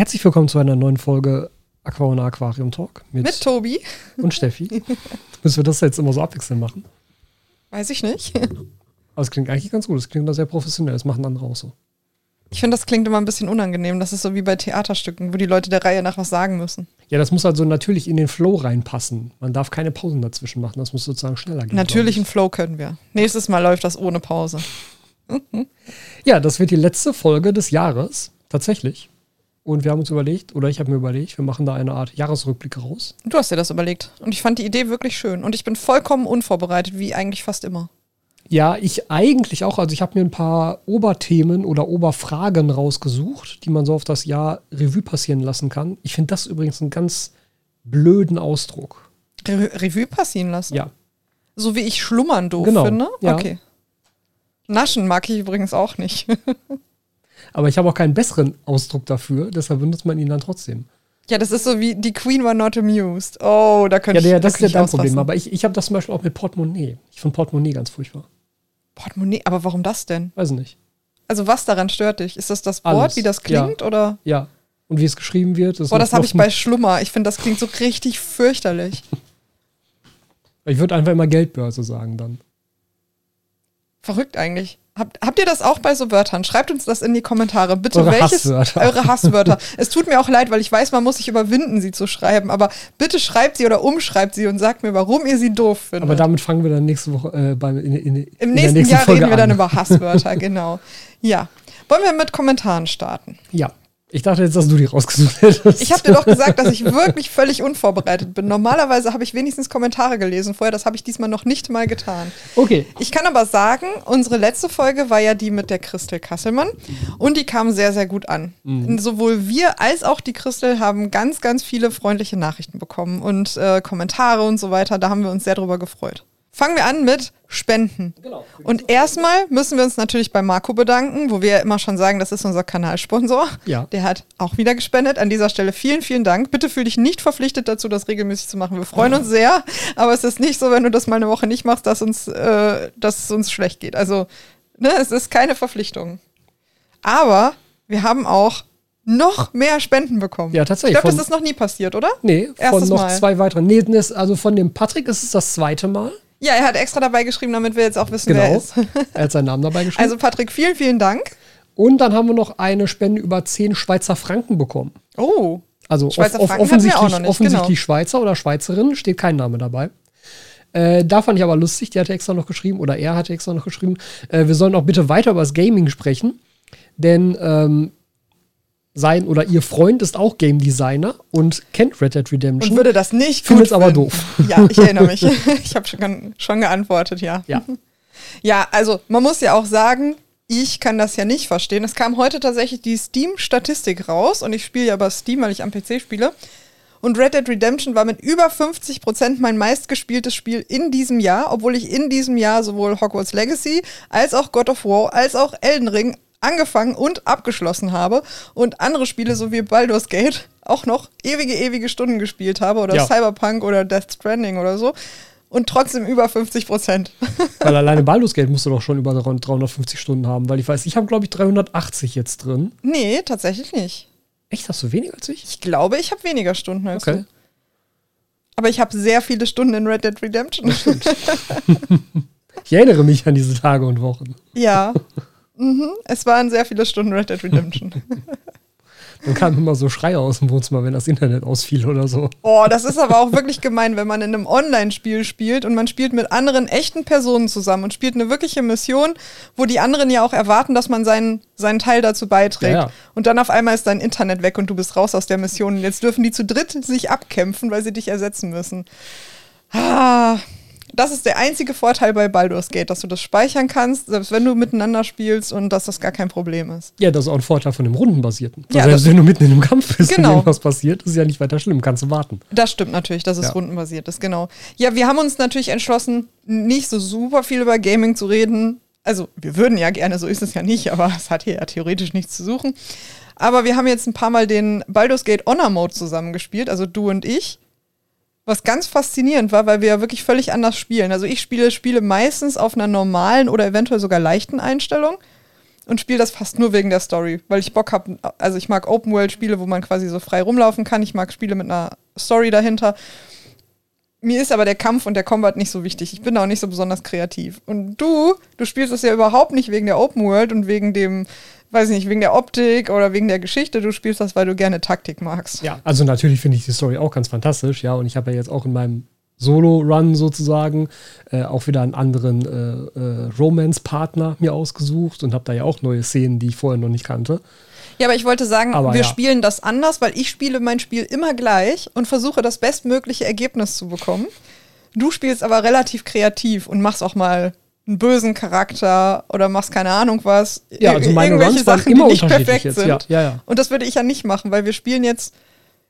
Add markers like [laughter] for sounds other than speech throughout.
Herzlich willkommen zu einer neuen Folge Aquaona Aquarium Talk mit, mit Tobi und Steffi. [laughs] Müssen wir das jetzt immer so abwechselnd machen? Weiß ich nicht. Aber es klingt eigentlich ganz gut. Es klingt da sehr professionell. Das machen andere auch so. Ich finde, das klingt immer ein bisschen unangenehm. Das ist so wie bei Theaterstücken, wo die Leute der Reihe nach was sagen müssen. Ja, das muss also natürlich in den Flow reinpassen. Man darf keine Pausen dazwischen machen. Das muss sozusagen schneller gehen. Natürlich einen Flow können wir. Nächstes Mal läuft das ohne Pause. ja, das wird die letzte Folge des Jahres. Tatsächlich. Und wir haben uns überlegt, oder ich habe mir überlegt, wir machen da eine Art Jahresrückblick raus. Du hast dir das überlegt. Und ich fand die Idee wirklich schön. Und ich bin vollkommen unvorbereitet, wie eigentlich fast immer. Ja, ich eigentlich auch. Also ich habe mir ein paar Oberthemen oder Oberfragen rausgesucht, die man so auf das Jahr Revue passieren lassen kann. Ich finde das übrigens einen ganz blöden Ausdruck. Re Revue passieren lassen? Ja. So wie ich schlummern doof genau. finde? Ja. Okay. Naschen mag ich übrigens auch nicht. [laughs] Aber ich habe auch keinen besseren Ausdruck dafür, deshalb benutzt man ihn dann trotzdem. Ja, das ist so wie die Queen war not amused. Oh, da könnte ja, ich. Ja, das da ist ja dein Problem. Aber ich, ich habe das zum Beispiel auch mit Portemonnaie. Ich finde Portemonnaie ganz furchtbar. Portemonnaie, aber warum das denn? Weiß nicht. Also, was daran stört dich? Ist das das Wort, Alles. wie das klingt? Ja. Oder? Ja. Und wie es geschrieben wird. Boah, das habe ich bei Schlummer. Ich finde, das klingt so richtig fürchterlich. [laughs] ich würde einfach immer Geldbörse sagen dann. Verrückt eigentlich. Habt, habt ihr das auch bei so Wörtern? Schreibt uns das in die Kommentare. Bitte, eure welches Hasswörter. eure Hasswörter. [laughs] es tut mir auch leid, weil ich weiß, man muss sich überwinden, sie zu schreiben. Aber bitte schreibt sie oder umschreibt sie und sagt mir, warum ihr sie doof findet. Aber damit fangen wir dann nächste Woche äh, beim, in, in, Im nächsten, Jahr Folge reden wir dann an. über Hasswörter, [laughs] genau. Ja. Wollen wir mit Kommentaren starten? Ja. Ich dachte jetzt, dass du die rausgesucht [laughs] hättest. Ich habe dir doch gesagt, dass ich wirklich völlig unvorbereitet bin. Normalerweise habe ich wenigstens Kommentare gelesen vorher. Das habe ich diesmal noch nicht mal getan. Okay. Ich kann aber sagen, unsere letzte Folge war ja die mit der Christel Kasselmann und die kam sehr, sehr gut an. Mhm. Sowohl wir als auch die Christel haben ganz, ganz viele freundliche Nachrichten bekommen und äh, Kommentare und so weiter. Da haben wir uns sehr drüber gefreut. Fangen wir an mit Spenden. Genau. Und erstmal müssen wir uns natürlich bei Marco bedanken, wo wir ja immer schon sagen, das ist unser Kanalsponsor. Ja. Der hat auch wieder gespendet. An dieser Stelle vielen, vielen Dank. Bitte fühl dich nicht verpflichtet dazu, das regelmäßig zu machen. Wir freuen uns sehr, aber es ist nicht so, wenn du das mal eine Woche nicht machst, dass uns, äh, dass es uns schlecht geht. Also, ne, es ist keine Verpflichtung. Aber wir haben auch noch mehr Spenden bekommen. Ja, tatsächlich. Ich glaube, das Von- ist noch nie passiert, oder? Nee, von Erstes noch Mal. zwei weiteren. Nee, also von dem Patrick ist es das zweite Mal. Ja, er hat extra dabei geschrieben, damit wir jetzt auch wissen, wer er Genau. ist. [laughs] Er hat seinen Namen dabei geschrieben. Also, Patrick, vielen, vielen Dank. Und dann haben wir noch eine Spende über 10 Schweizer Franken bekommen. Oh. Also Schweizer off- Franken offensichtlich, nicht, offensichtlich genau. Schweizer oder Schweizerin, steht kein Name dabei. Äh, da fand ich aber lustig, die hatte extra noch geschrieben, oder er hatte extra noch geschrieben, äh, wir sollen auch bitte weiter über das Gaming sprechen, denn ähm, sein oder ihr Freund ist auch Game Designer und kennt Red Dead Redemption. Und würde das nicht Findet's gut aber doof. Ja, ich erinnere mich. [laughs] ich habe schon, schon geantwortet, ja. ja. [laughs] Ja, also man muss ja auch sagen, ich kann das ja nicht verstehen. Es kam heute tatsächlich die Steam-Statistik raus und ich spiele ja über Steam, weil ich am PC spiele. Und Red Dead Redemption war mit über 50% mein meistgespieltes Spiel in diesem Jahr, obwohl ich in diesem Jahr sowohl Hogwarts Legacy als auch God of War als auch Elden Ring angefangen und abgeschlossen habe und andere Spiele so wie Baldur's Gate auch noch ewige, ewige Stunden gespielt habe oder Ja. Cyberpunk oder Death Stranding oder so und trotzdem über 50%. [laughs] Weil alleine Baldur's Gate musst du doch schon über 350 Stunden haben, weil ich weiß, ich habe glaube ich 380 jetzt drin. Nee, tatsächlich nicht. Echt, hast du weniger als ich? Ich glaube, ich habe weniger Stunden als Okay. du. Aber ich habe sehr viele Stunden in Red Dead Redemption. [laughs] Ich erinnere mich an diese Tage und Wochen. ja. [laughs] Mhm. Es waren sehr viele Stunden Red Dead Redemption. [laughs] Dann kamen immer so Schreie aus dem Wohnzimmer, wenn das Internet ausfiel oder so. Oh, das ist aber auch wirklich gemein, wenn man in einem Online-Spiel spielt und man spielt mit anderen echten Personen zusammen und spielt eine wirkliche Mission, wo die anderen ja auch erwarten, dass man seinen, seinen Teil dazu beiträgt. Ja, ja. Und dann auf einmal ist dein Internet weg und du bist raus aus der Mission. Und jetzt dürfen die zu dritt sich abkämpfen, weil sie dich ersetzen müssen. Ah, das ist der einzige Vorteil bei Baldur's Gate, dass du das speichern kannst, selbst wenn du miteinander spielst und dass das gar kein Problem ist. Ja, das ist auch ein Vorteil von dem Rundenbasierten. Ja, selbst wenn du mitten in einem Kampf bist Genau. und irgendwas passiert, ist ja nicht weiter schlimm, kannst du warten. Das stimmt natürlich, dass es Ja. rundenbasiert ist, genau. Ja, wir haben uns natürlich entschlossen, nicht so super viel über Gaming zu reden. Also, wir würden ja gerne, so ist es ja nicht, aber es hat hier ja theoretisch nichts zu suchen. Aber wir haben jetzt ein paar Mal den Baldur's Gate Honor Mode zusammengespielt, also du und ich. Was ganz faszinierend war, weil wir ja wirklich völlig anders spielen. Also ich spiele Spiele meistens auf einer normalen oder eventuell sogar leichten Einstellung. und spiele das fast nur wegen der Story, weil ich Bock habe. Also ich mag Open-World-Spiele, wo man quasi so frei rumlaufen kann. Ich mag Spiele mit einer Story dahinter. Mir ist aber der Kampf und der Combat nicht so wichtig. Ich bin da auch nicht so besonders kreativ. Und du, du spielst es ja überhaupt nicht wegen der Open World und wegen dem, weiß ich nicht, wegen der Optik oder wegen der Geschichte. Du spielst das, weil du gerne Taktik magst. Ja, also natürlich finde ich die Story auch ganz fantastisch, ja. Und ich habe ja jetzt auch in meinem Solo-Run sozusagen äh, auch wieder einen anderen äh, äh, Romance-Partner mir ausgesucht und habe da ja auch neue Szenen, die ich vorher noch nicht kannte. Ja, aber ich wollte sagen, Aber wir ja. spielen das anders, weil ich spiele mein Spiel immer gleich und versuche das bestmögliche Ergebnis zu bekommen. Du spielst aber relativ kreativ und machst auch mal einen bösen Charakter oder machst keine Ahnung was. Ja, also meine irgendwelche Runs Sachen, immer die nicht perfekt jetzt. sind. Ja, ja, ja. Und das würde ich ja nicht machen, weil wir spielen jetzt,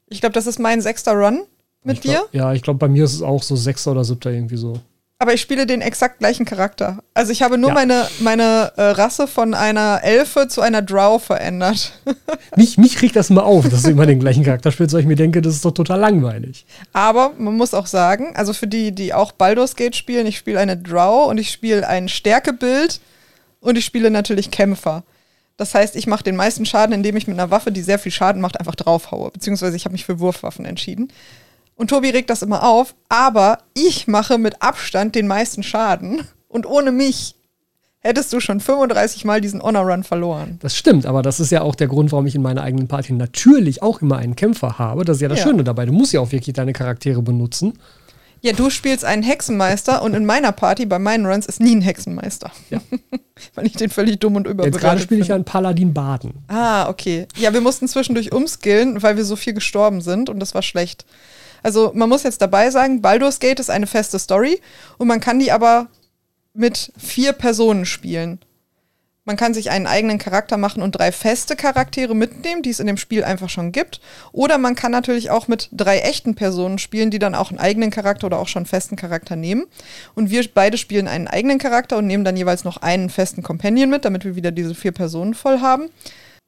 ich glaube, das ist mein sechster Run mit Ich dir. glaub, ja, ich glaube, bei mir ist es auch so sechster oder siebter irgendwie so. Aber ich spiele den exakt gleichen Charakter. Also ich habe nur Ja. meine, meine äh, Rasse von einer Elfe zu einer Drow verändert. [laughs] Mich, mich kriegt das immer auf, dass du immer den gleichen Charakter spielst, weil ich mir denke, das ist doch total langweilig. Aber man muss auch sagen, also für die, die auch Baldur's Gate spielen, ich spiele eine Drow und ich spiele ein Stärkebild und ich spiele natürlich Kämpfer. Das heißt, ich mache den meisten Schaden, indem ich mit einer Waffe, die sehr viel Schaden macht, einfach draufhaue. Beziehungsweise ich habe mich für Wurfwaffen entschieden. Und Tobi regt das immer auf, aber ich mache mit Abstand den meisten Schaden. Und ohne mich hättest du schon 35 Mal diesen Honor Run verloren. Das stimmt, aber das ist ja auch der Grund, warum ich in meiner eigenen Party natürlich auch immer einen Kämpfer habe. Das ist ja das Ja. Schöne dabei. Du musst ja auch wirklich deine Charaktere benutzen. Ja, du spielst einen Hexenmeister und in meiner Party, bei meinen Runs, ist nie ein Hexenmeister. Ja. [laughs] Weil ich den völlig dumm und Jetzt überbewertet gerade spiele ich ja einen Paladin Baden. Ah, okay. Ja, wir mussten zwischendurch umskillen, weil wir so viel gestorben sind und das war schlecht. Also man muss jetzt dabei sagen, Baldur's Gate ist eine feste Story und man kann die aber mit vier Personen spielen. Man kann sich einen eigenen Charakter machen und drei feste Charaktere mitnehmen, die es in dem Spiel einfach schon gibt. Oder man kann natürlich auch mit drei echten Personen spielen, die dann auch einen eigenen Charakter oder auch schon festen Charakter nehmen. Und wir beide spielen einen eigenen Charakter und nehmen dann jeweils noch einen festen Companion mit, damit wir wieder diese vier Personen voll haben.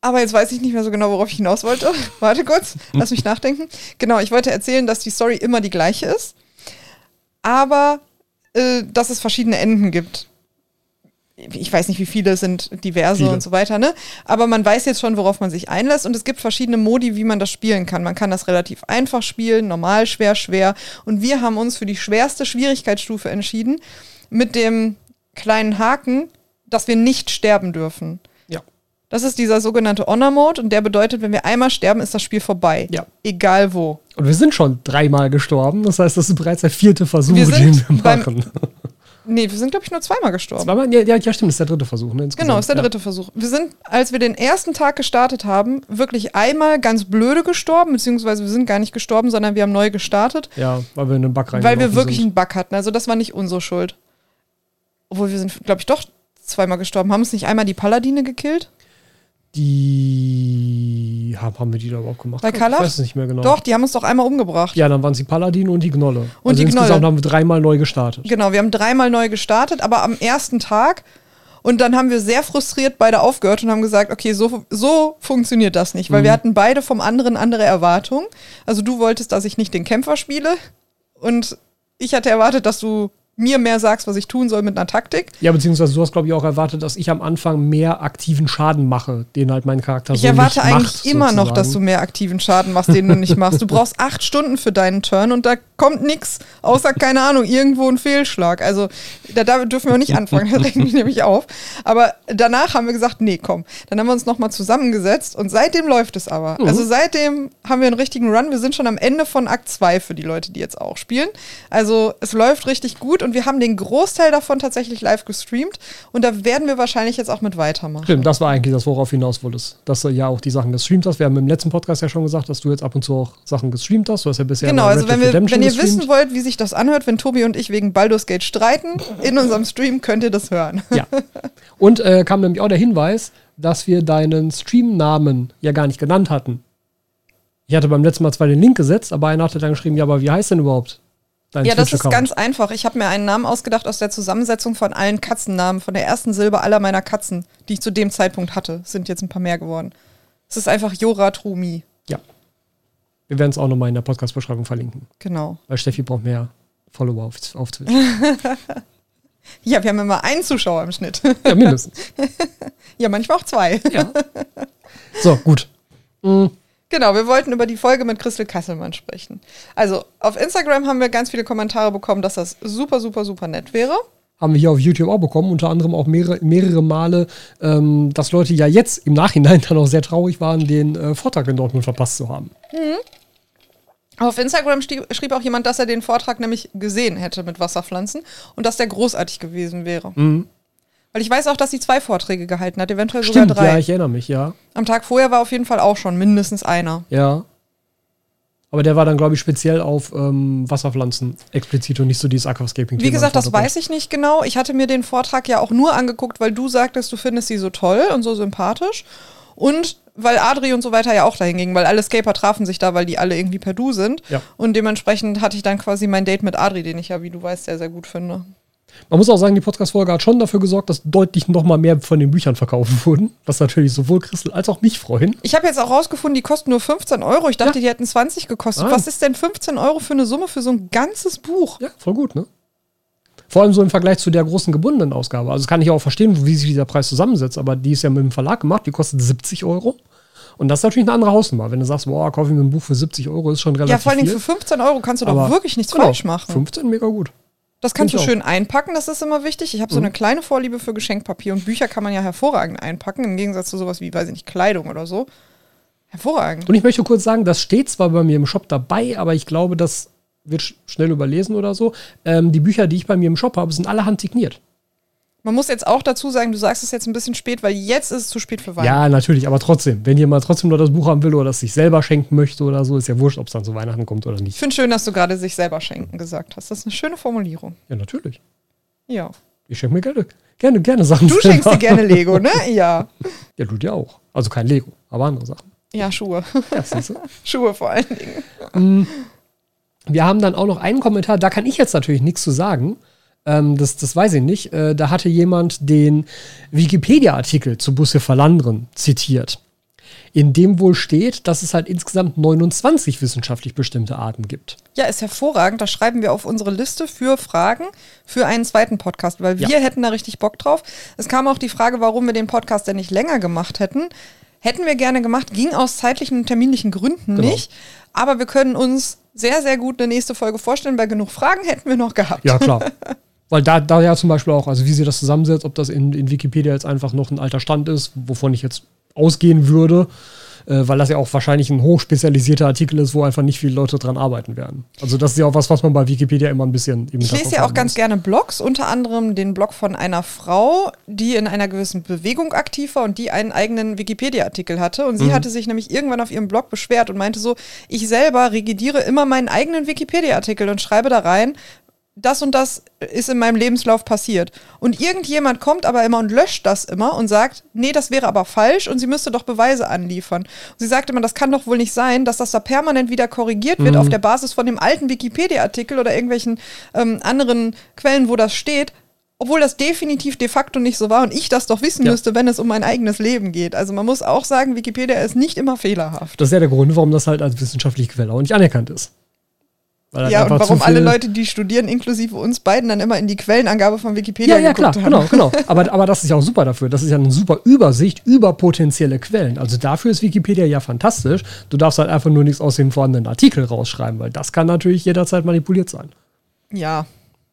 Aber jetzt weiß ich nicht mehr so genau, worauf ich hinaus wollte. [laughs] Warte kurz, lass mich nachdenken. Genau, ich wollte erzählen, dass die Story immer die gleiche ist, aber äh, dass es verschiedene Enden gibt. Ich weiß nicht, wie viele es sind, diverse Viele. und so weiter, ne? Aber man weiß jetzt schon, worauf man sich einlässt und es gibt verschiedene Modi, wie man das spielen kann. Man kann das relativ einfach spielen, normal, schwer, schwer. Und wir haben uns für die schwerste Schwierigkeitsstufe entschieden, mit dem kleinen Haken, dass wir nicht sterben dürfen. Das ist dieser sogenannte Honor-Mode und der bedeutet, wenn wir einmal sterben, ist das Spiel vorbei. Ja. Egal wo. Und wir sind schon dreimal gestorben. Das heißt, das ist bereits der vierte Versuch, Wir sind den wir machen. [laughs] Nee, wir sind, glaube ich, nur zweimal gestorben. Zweimal? Ja, ja, ja, stimmt, das ist der dritte Versuch. Ne. Genau, ist der dritte Versuch. Wir sind, als wir den ersten Tag gestartet haben, wirklich einmal ganz blöde gestorben, beziehungsweise wir sind gar nicht gestorben, sondern wir haben neu gestartet, Ja, weil wir in einen Bug rein weil wir wirklich einen Bug hatten. Also das war nicht unsere Schuld. Obwohl wir sind, glaube ich, doch zweimal gestorben. Haben uns nicht einmal die Paladine gekillt? Die haben, haben wir die da überhaupt gemacht? Bei Ich Kallach? weiß es nicht mehr genau. Doch, die haben uns doch einmal umgebracht. Ja, dann waren es die Paladin und die Gnolle. Und also die insgesamt Gnolle. haben wir dreimal neu gestartet. Genau, wir haben dreimal neu gestartet, aber am ersten Tag. Und dann haben wir sehr frustriert beide aufgehört und haben gesagt, okay, so, so funktioniert das nicht, weil Mhm. wir hatten beide vom anderen andere Erwartungen. Also du wolltest, dass ich nicht den Kämpfer spiele und ich hatte erwartet, dass du mir mehr sagst, was ich tun soll mit einer Taktik. Ja, beziehungsweise du hast, glaube ich, auch erwartet, dass ich am Anfang mehr aktiven Schaden mache, den halt mein Charakter Ich so erwarte nicht eigentlich macht, immer noch, sozusagen. dass du mehr aktiven Schaden machst, den du nicht machst. Du brauchst acht Stunden für deinen Turn und da kommt nichts, außer, keine Ahnung, irgendwo ein Fehlschlag. Also da, da dürfen wir nicht anfangen, das regt mich nämlich auf. Aber danach haben wir gesagt, nee, komm. Dann haben wir uns nochmal zusammengesetzt und seitdem läuft es aber. Mhm. Also seitdem haben wir einen richtigen Run. Wir sind schon am Ende von Akt 2 für die Leute, die jetzt auch spielen. Also es läuft richtig gut und wir haben den Großteil davon tatsächlich live gestreamt und da werden wir wahrscheinlich jetzt auch mit weitermachen. Stimmt, das war eigentlich das, worauf hinaus wolltest. Dass du ja auch die Sachen gestreamt hast. Wir haben im letzten Podcast ja schon gesagt, dass du jetzt ab und zu auch Sachen gestreamt hast. Du hast ja bisher Genau, also wenn, wir, wenn ihr wissen wollt, wie sich das anhört, wenn Tobi und ich wegen Baldur's Gate streiten, in unserem Stream könnt ihr das hören. [laughs] Ja. Und äh, kam nämlich auch der Hinweis, dass wir deinen Streamnamen ja gar nicht genannt hatten. Ich hatte beim letzten Mal zwar den Link gesetzt, aber einer hatte dann geschrieben, ja, aber wie heißt denn überhaupt dein Ja, das ist ganz einfach. Ich habe mir einen Namen ausgedacht aus der Zusammensetzung von allen Katzennamen, von der ersten Silbe aller meiner Katzen, die ich zu dem Zeitpunkt hatte. Es sind jetzt ein paar mehr geworden. Es ist einfach Jora Trumi. Ja. Wir werden es auch nochmal in der Podcast-Beschreibung verlinken. Genau. Weil Steffi braucht mehr Follower auf, auf Twitch. [laughs] Ja, wir haben immer einen Zuschauer im Schnitt. Ja, mindestens. [laughs] ja, manchmal auch zwei. Ja. So, gut. Mhm. Genau, wir wollten über die Folge mit Christel Kasselmann sprechen. Also, auf Instagram haben wir ganz viele Kommentare bekommen, dass das super, super, super nett wäre. Haben wir hier auf YouTube auch bekommen, unter anderem auch mehrere, mehrere Male, ähm, dass Leute ja jetzt im Nachhinein [laughs] dann auch sehr traurig waren, den äh, Vortrag in Dortmund verpasst zu haben. Auf Instagram schrieb, schrieb auch jemand, dass er den Vortrag nämlich gesehen hätte mit Wasserpflanzen und dass der großartig gewesen wäre. Mhm. Weil ich weiß auch, dass sie zwei Vorträge gehalten hat, eventuell sogar Stimmt, drei. ja, ich erinnere mich, ja. Am Tag vorher war auf jeden Fall auch schon mindestens einer. Ja. Aber der war dann, glaube ich, speziell auf ähm, Wasserpflanzen explizit und nicht so dieses Aquascaping-Thema. Wie gesagt, das weiß ich nicht genau. Ich hatte mir den Vortrag ja auch nur angeguckt, weil du sagtest, du findest sie so toll und so sympathisch. Und weil Adri und so weiter ja auch dahin gingen, weil alle Scaper trafen sich da, weil die alle irgendwie per Du sind. Ja. Und dementsprechend hatte ich dann quasi mein Date mit Adri, den ich ja, wie du weißt, sehr, sehr gut finde. Man muss auch sagen, die Podcast-Folge hat schon dafür gesorgt, dass deutlich noch mal mehr von den Büchern verkauft [laughs] wurden. Was natürlich sowohl Christel als auch mich freuen. Ich habe jetzt auch rausgefunden, die kosten nur 15 Euro. Ich dachte, Ja. die hätten 20 gekostet. Ah. Was ist denn 15 Euro für eine Summe für so ein ganzes Buch? Ja, voll gut, ne? Vor allem so im Vergleich zu der großen gebundenen Ausgabe. Also das kann ich auch verstehen, wie sich dieser Preis zusammensetzt, aber die ist ja mit dem Verlag gemacht, die kostet 70 Euro. Und das ist natürlich eine andere Hausnummer. Wenn du sagst, boah, kaufe ich mir ein Buch für 70 Euro, ist schon relativ Ja, vor allen Dingen viel. für 15 Euro kannst du doch wirklich nichts genau, falsch machen. 15, mega gut. Das kannst du ich schön einpacken, das ist immer wichtig. Ich habe so Mhm. eine kleine Vorliebe für Geschenkpapier und Bücher kann man ja hervorragend einpacken, im Gegensatz zu sowas wie, weiß ich nicht, Kleidung oder so. Hervorragend. Und ich möchte kurz sagen, das steht zwar bei mir im Shop dabei, aber ich glaube, das wird sch schnell überlesen oder so. Ähm, die Bücher, die ich bei mir im Shop habe, sind alle handsigniert. Man muss jetzt auch dazu sagen, du sagst es jetzt ein bisschen spät, weil jetzt ist es zu spät für Weihnachten. Ja, natürlich, aber trotzdem, wenn jemand trotzdem noch das Buch haben will oder das sich selber schenken möchte oder so, ist ja wurscht, ob es dann zu Weihnachten kommt oder Ich nicht. finde schön, dass du gerade sich selber schenken gesagt hast. Das ist eine schöne Formulierung. Ja, natürlich. Ja. Ich schenke mir gerne, gerne, gerne Sachen. Du schenkst dir gerne Lego, ne? [laughs] Ja. Ja, du dir auch. Also kein Lego, aber andere Sachen. Ja, Schuhe. Ja? [laughs] Schuhe vor allen Dingen. Wir haben dann auch noch einen Kommentar, da kann ich jetzt natürlich nichts zu sagen. Ähm, das, das weiß ich nicht. Äh, da hatte jemand den Wikipedia-Artikel zu Busse Verlandren zitiert, in dem wohl steht, dass es halt insgesamt 29 wissenschaftlich bestimmte Arten gibt. Ja, ist hervorragend. Das schreiben wir auf unsere Liste für Fragen für einen zweiten Podcast, weil wir Ja. hätten da richtig Bock drauf. Es kam auch die Frage, warum wir den Podcast denn nicht länger gemacht hätten. Hätten wir gerne gemacht, ging aus zeitlichen und terminlichen Gründen Genau. nicht. Aber wir können uns sehr, sehr gut eine nächste Folge vorstellen, weil genug Fragen hätten wir noch gehabt. Ja, klar. [laughs] Weil da, da ja zum Beispiel auch, also wie sie das zusammensetzt, ob das in, in Wikipedia jetzt einfach noch ein alter Stand ist, wovon ich jetzt ausgehen würde, äh, weil das ja auch wahrscheinlich ein hochspezialisierter Artikel ist, wo einfach nicht viele Leute dran arbeiten werden. Also das ist ja auch was, was man bei Wikipedia immer ein bisschen im Ich lese ja auch ganz muss. gerne Blogs, unter anderem den Blog von einer Frau, die in einer gewissen Bewegung aktiv war und die einen eigenen Wikipedia-Artikel hatte. Und sie Mhm. hatte sich nämlich irgendwann auf ihrem Blog beschwert und meinte so, ich selber regidiere immer meinen eigenen Wikipedia-Artikel und schreibe da rein, das und das ist in meinem Lebenslauf passiert. Und irgendjemand kommt aber immer und löscht das immer und sagt, nee, das wäre aber falsch und sie müsste doch Beweise anliefern. Und sie sagte immer, das kann doch wohl nicht sein, dass das da permanent wieder korrigiert wird auf der Basis von dem alten Wikipedia-Artikel oder irgendwelchen ähm, anderen Quellen, wo das steht. Obwohl das definitiv de facto nicht so war und ich das doch wissen Ja. müsste, wenn es um mein eigenes Leben geht. Also man muss auch sagen, Wikipedia ist nicht immer fehlerhaft. Das ist ja der Grund, warum das halt als wissenschaftliche Quelle auch nicht anerkannt ist. Weil halt Ja, und warum alle Leute, die studieren, inklusive uns beiden, dann immer in die Quellenangabe von Wikipedia Ja, ja, klar, haben. genau, genau. [laughs] Aber, aber das ist ja auch super dafür. Das ist ja eine super Übersicht über potenzielle Quellen. Also dafür ist Wikipedia ja fantastisch. Du darfst halt einfach nur nichts aus den vorhandenen Artikeln rausschreiben, weil das kann natürlich jederzeit manipuliert sein. Ja,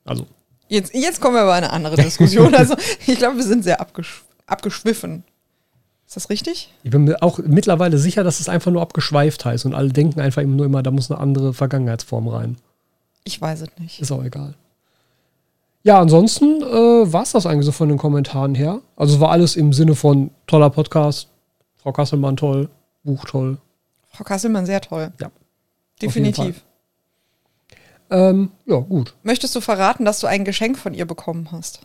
Also, jetzt, jetzt kommen wir aber in eine andere Diskussion. [laughs] Also ich glaube, wir sind sehr abgesch abgeschwiffen. Ist das richtig? ich bin mir auch mittlerweile sicher, dass es einfach nur abgeschweift heißt und alle denken einfach immer nur immer, da muss eine andere Vergangenheitsform rein. Ich weiß es nicht. Ist auch egal. Ja, ansonsten äh, war es das eigentlich so von den Kommentaren her. Also es war alles im Sinne von toller Podcast, Frau Kasselmann toll, Buch toll. Frau Kasselmann, sehr toll. Ja. Definitiv. Ähm, ja, gut. Möchtest du verraten, dass du ein Geschenk von ihr bekommen hast?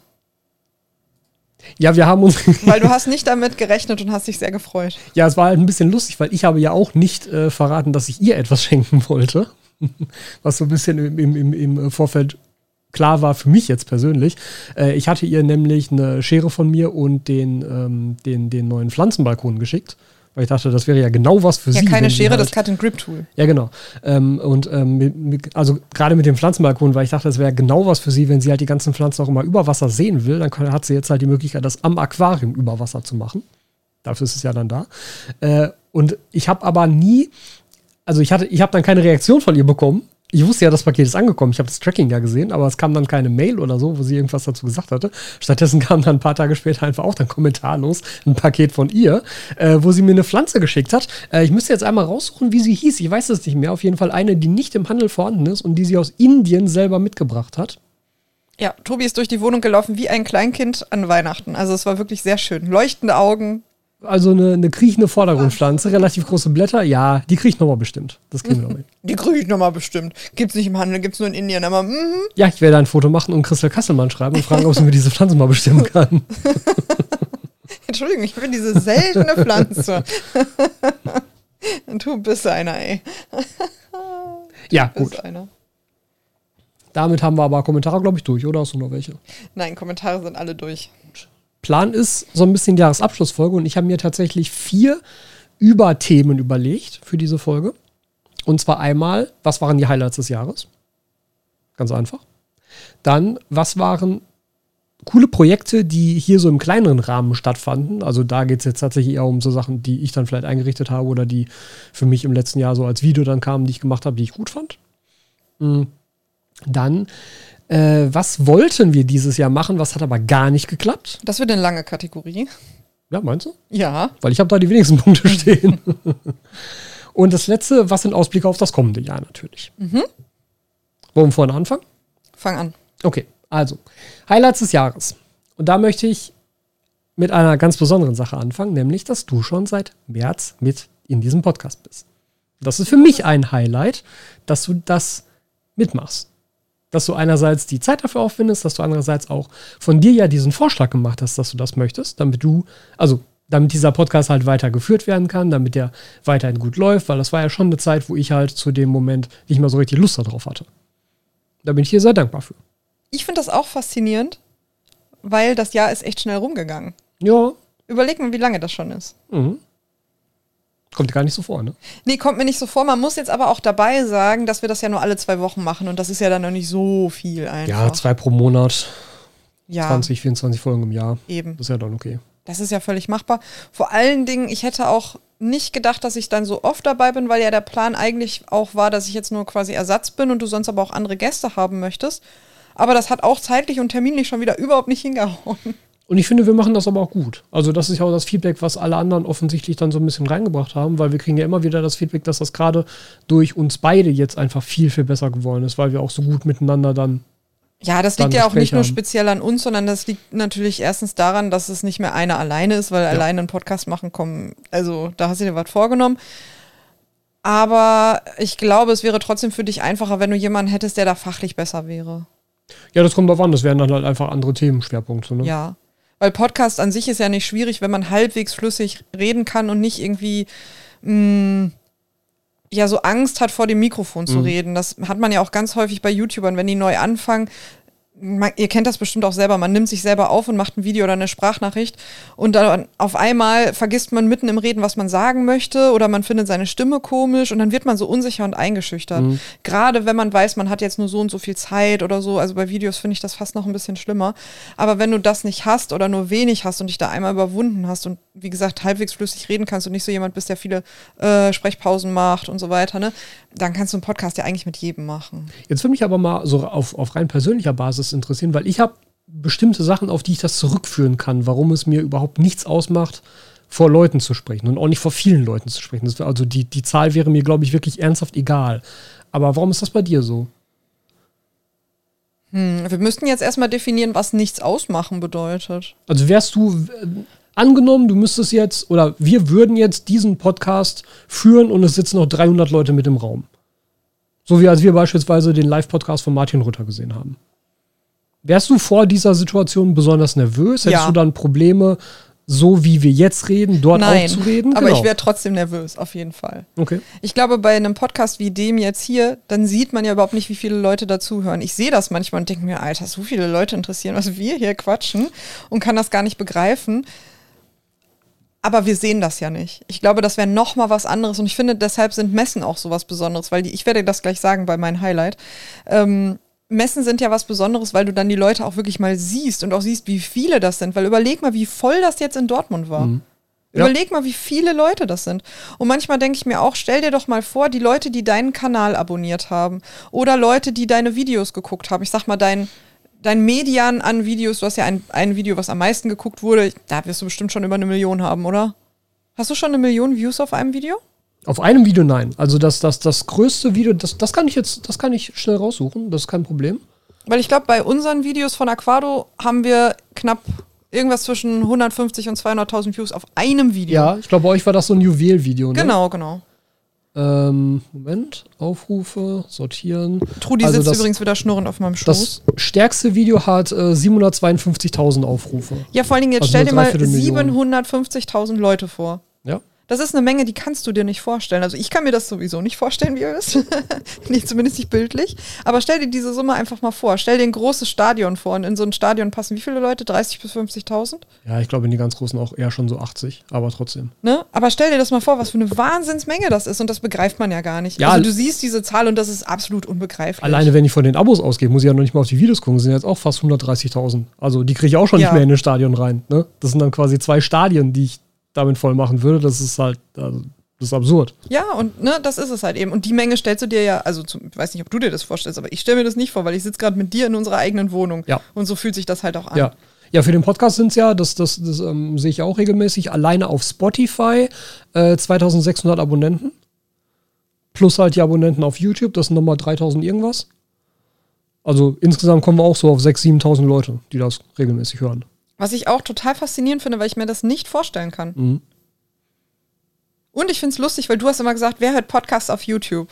Ja, wir haben uns. [laughs] Weil du hast nicht damit gerechnet und hast dich sehr gefreut. ja, es war halt ein bisschen lustig, weil ich habe ja auch nicht äh, verraten, dass ich ihr etwas [laughs] schenken wollte. Was so ein bisschen im, im, im, Vorfeld klar war für mich jetzt persönlich. Äh, ich hatte ihr nämlich eine Schere von mir und den, ähm, den, den neuen Pflanzenbalkon geschickt Weil ich dachte, das wäre ja genau was für Ja, sie. keine wenn sie Schere, halt, das Cut-and-Grip-Tool. Ja, genau. Ähm, und ähm, also gerade mit dem Pflanzenbalkon, weil ich dachte, das wäre genau was für sie, wenn sie halt die ganzen Pflanzen auch immer über Wasser sehen will, dann kann, hat sie jetzt halt die Möglichkeit, das am Aquarium über Wasser zu machen. Dafür ist es ja dann da. Äh, und ich habe aber nie, also ich hatte, ich habe dann keine Reaktion von ihr bekommen. Ich wusste ja, das Paket ist angekommen. Ich habe das Tracking ja gesehen, aber es kam dann keine Mail oder so, wo sie irgendwas dazu gesagt hatte. Stattdessen [laughs] kam dann ein paar Tage später einfach auch dann kommentarlos ein Paket von ihr, äh, wo sie mir eine Pflanze geschickt hat. Äh, ich müsste jetzt einmal raussuchen, wie sie hieß. Ich weiß es nicht mehr. Auf jeden Fall eine, die nicht im Handel vorhanden ist und die sie aus Indien selber mitgebracht hat. Ja, Tobi ist durch die Wohnung gelaufen wie ein Kleinkind an Weihnachten. Also es war wirklich sehr schön. Leuchtende Augen. Also eine, eine kriechende Vordergrundpflanze, relativ große Blätter. Ja, die kriege ich nochmal bestimmt. Das kriegen wir noch hin. Die kriege ich nochmal bestimmt. Gibt's nicht im Handel, gibt's nur in Indien. Aber mhm. Ja, ich werde ein Foto machen und Christel Kasselmann schreiben und fragen, ob sie mir diese Pflanze mal bestimmen kann. [laughs] Entschuldigung, ich bin diese seltene Pflanze. [laughs] du bist einer, ey. Ja, Du gut. einer. Damit haben wir aber Kommentare, glaube ich, durch, oder? Hast du noch welche? Nein, Kommentare sind alle durch. Plan ist so ein bisschen Jahresabschlussfolge und ich habe mir tatsächlich vier Überthemen überlegt für diese Folge. Und zwar einmal, was waren die Highlights des Jahres? Ganz einfach. Dann, was waren coole Projekte, die hier so im kleineren Rahmen stattfanden? Also da geht es jetzt tatsächlich eher um so Sachen, die ich dann vielleicht eingerichtet habe oder die für mich im letzten Jahr so als Video dann kamen, die ich gemacht habe, die ich gut fand. Mm. Dann, äh, was wollten wir dieses Jahr machen, was hat aber gar nicht geklappt? Das wird eine lange Kategorie. Ja, meinst du? Ja. Weil ich habe da die wenigsten [laughs] Punkte stehen. Und das letzte, was sind Ausblicke auf das kommende Jahr natürlich. Wollen wir vorne anfangen? Fang an. Okay, also Highlights des Jahres. Und da möchte ich mit einer ganz besonderen Sache anfangen, nämlich, dass du schon seit März mit in diesem Podcast bist. Das ist für mich ein Highlight, dass du das mitmachst. Dass du einerseits die Zeit dafür aufwendest, dass du andererseits auch von dir ja diesen Vorschlag gemacht hast, dass du das möchtest, damit du, also damit dieser Podcast halt weiter geführt werden kann, damit der weiterhin gut läuft, weil das war ja schon eine Zeit, wo ich halt zu dem Moment nicht mal so richtig Lust darauf hatte. Da bin ich dir sehr dankbar für. Ich finde das auch faszinierend, weil das Jahr ist echt schnell rumgegangen. Ja, Überleg mal, wie lange das schon ist. Mhm. Kommt dir gar nicht so vor, ne? Nee, kommt mir nicht so vor. Man muss jetzt aber auch dabei sagen, dass wir das ja nur alle zwei Wochen machen und das ist ja dann noch nicht so viel einfach. Ja, zwei pro Monat, Ja, 20, 24 Folgen im Jahr. eben. Das ist ja dann okay. Das ist ja völlig machbar. Vor allen Dingen, ich hätte auch nicht gedacht, dass ich dann so oft dabei bin, weil ja der Plan eigentlich auch war, dass ich jetzt nur quasi Ersatz bin und du sonst aber auch andere Gäste haben möchtest. Aber das hat auch zeitlich und terminlich schon wieder überhaupt nicht hingehauen. Und ich finde, wir machen das aber auch gut. Also, das ist ja auch das Feedback, was alle anderen offensichtlich dann so ein bisschen reingebracht haben, weil wir kriegen ja immer wieder das Feedback, dass das gerade durch uns beide jetzt einfach viel, viel besser geworden ist, weil wir auch so gut miteinander dann. Ja, das liegt ja auch nicht nur haben. speziell an uns, sondern das liegt natürlich erstens daran, dass es nicht mehr einer alleine ist, weil alleine einen Podcast machen kommen. Also da hast du dir was vorgenommen. Aber ich glaube, es wäre trotzdem für dich einfacher, wenn du jemanden hättest, der da fachlich besser wäre. Ja, das kommt drauf an, das wären dann halt einfach andere Themenschwerpunkte, ne? Ja. Weil Podcast an sich ist ja nicht schwierig, wenn man halbwegs flüssig reden kann und nicht irgendwie mh, ja so Angst hat, vor dem Mikrofon zu reden. Das hat man ja auch ganz häufig bei YouTubern, wenn die neu anfangen. Man, ihr kennt das bestimmt auch selber. Man nimmt sich selber auf und macht ein Video oder eine Sprachnachricht und dann auf einmal vergisst man mitten im Reden, was man sagen möchte oder man findet seine Stimme komisch und dann wird man so unsicher und eingeschüchtert. Gerade wenn man weiß, man hat jetzt nur so und so viel Zeit oder so. Also bei Videos finde ich das fast noch ein bisschen schlimmer. Aber wenn du das nicht hast oder nur wenig hast und dich da einmal überwunden hast und wie gesagt halbwegs flüssig reden kannst und nicht so jemand bist, der viele äh, Sprechpausen macht und so weiter, ne, dann kannst du einen Podcast ja eigentlich mit jedem machen. Jetzt würde mich aber mal so auf, auf rein persönlicher Basis interessieren, weil ich habe bestimmte Sachen, auf die ich das zurückführen kann, warum es mir überhaupt nichts ausmacht, vor Leuten zu sprechen und auch nicht vor vielen Leuten zu sprechen. Wär, also die, die Zahl wäre mir, glaube ich, wirklich ernsthaft egal. Aber warum ist das bei dir so? Hm, wir müssten jetzt erstmal definieren, was nichts ausmachen bedeutet. Also wärst du äh, angenommen, du müsstest jetzt oder wir würden jetzt diesen Podcast führen und es sitzen noch 300 Leute mit im Raum. So wie als wir beispielsweise den Live-Podcast von Martin Rütter gesehen haben. Wärst du vor dieser Situation besonders nervös? Hättest Ja. du dann Probleme, so wie wir jetzt reden, dort Nein, auch zu reden? aber Genau. ich wäre trotzdem nervös, auf jeden Fall. Okay. Ich glaube, bei einem Podcast wie dem jetzt hier, dann sieht man ja überhaupt nicht, wie viele Leute dazuhören. Ich sehe das manchmal und denke mir, Alter, so viele Leute interessieren, was wir hier quatschen und kann das gar nicht begreifen. aber wir sehen das ja nicht. Ich glaube, das wäre noch mal was anderes und ich finde, deshalb sind Messen auch so was Besonderes, weil die, ich werde das gleich sagen bei meinem Highlight. Ähm, Messen sind ja was Besonderes, weil du dann die Leute auch wirklich mal siehst und auch siehst, wie viele das sind. Weil überleg mal, wie voll das jetzt in Dortmund war. Mhm. Ja. Überleg mal, wie viele Leute das sind. Und manchmal denke ich mir auch, stell dir doch mal vor, die Leute, die deinen Kanal abonniert haben oder Leute, die deine Videos geguckt haben. Ich sag mal, dein, dein Median an Videos, du hast ja ein, ein Video, was am meisten geguckt wurde, da wirst du bestimmt schon über eine Million haben, oder? Hast du schon eine Million Views auf einem Video? Auf einem Video nein. Also das, das, das größte Video, das, das kann ich jetzt, das kann ich schnell raussuchen, das ist kein Problem. Weil ich glaube, bei unseren Videos von Aquado haben wir knapp irgendwas zwischen 150 und 200.000 Views auf einem Video. Ja, ich glaube, bei euch war das so ein Juwel-Video, ne? Genau, genau. Ähm, Moment, Aufrufe, sortieren. Trudi Also sitzt das- übrigens wieder schnurrend auf meinem Schoß. Das stärkste Video hat äh, 752.000 Aufrufe. Ja, vor allen Dingen, jetzt Also stell dir mal dreiviertel Million. 750.000 Leute vor. Ja. Das ist eine Menge, die kannst du dir nicht vorstellen. Also ich kann mir das sowieso nicht vorstellen, wie ihr wisst. [laughs] nicht, zumindest nicht bildlich. Aber stell dir diese Summe einfach mal vor. Stell dir ein großes Stadion vor. Und in so ein Stadion passen wie viele Leute? 30.000 bis 50.000? Ja, ich glaube, in die ganz großen auch eher schon so 80, aber trotzdem. Ne? Aber stell dir das mal vor, was für eine Wahnsinnsmenge das ist. Und das begreift man ja gar nicht. Ja, also du siehst diese Zahl und das ist absolut unbegreiflich. Alleine, wenn ich von den Abos ausgehe, muss ich ja noch nicht mal auf die Videos gucken, sind jetzt auch fast 130.000. Also die kriege ich auch schon Ja. nicht mehr in den Stadion rein. Ne? Das sind dann quasi zwei Stadien, die ich damit voll machen würde. Das ist halt, also, das ist absurd. Ja, und ne, das ist es halt eben. Und die Menge stellst du dir ja, also zum, ich weiß nicht, ob du dir das vorstellst, aber ich stelle mir das nicht vor, weil ich sitze gerade mit dir in unserer eigenen Wohnung. Ja. Und so fühlt sich das halt auch an. Ja. Ja, für den Podcast sind es ja, das, das, das ähm, sehe ich auch regelmäßig, alleine auf Spotify äh, 2600 Abonnenten. Plus halt die Abonnenten auf YouTube, das sind nochmal 3000 irgendwas. Also insgesamt kommen wir auch so auf 6.000, 7.000 Leute, die das regelmäßig hören. Was ich auch total faszinierend finde, weil ich mir das nicht vorstellen kann. Mhm. Und ich finde es lustig, weil du hast immer gesagt, wer hört Podcasts auf YouTube?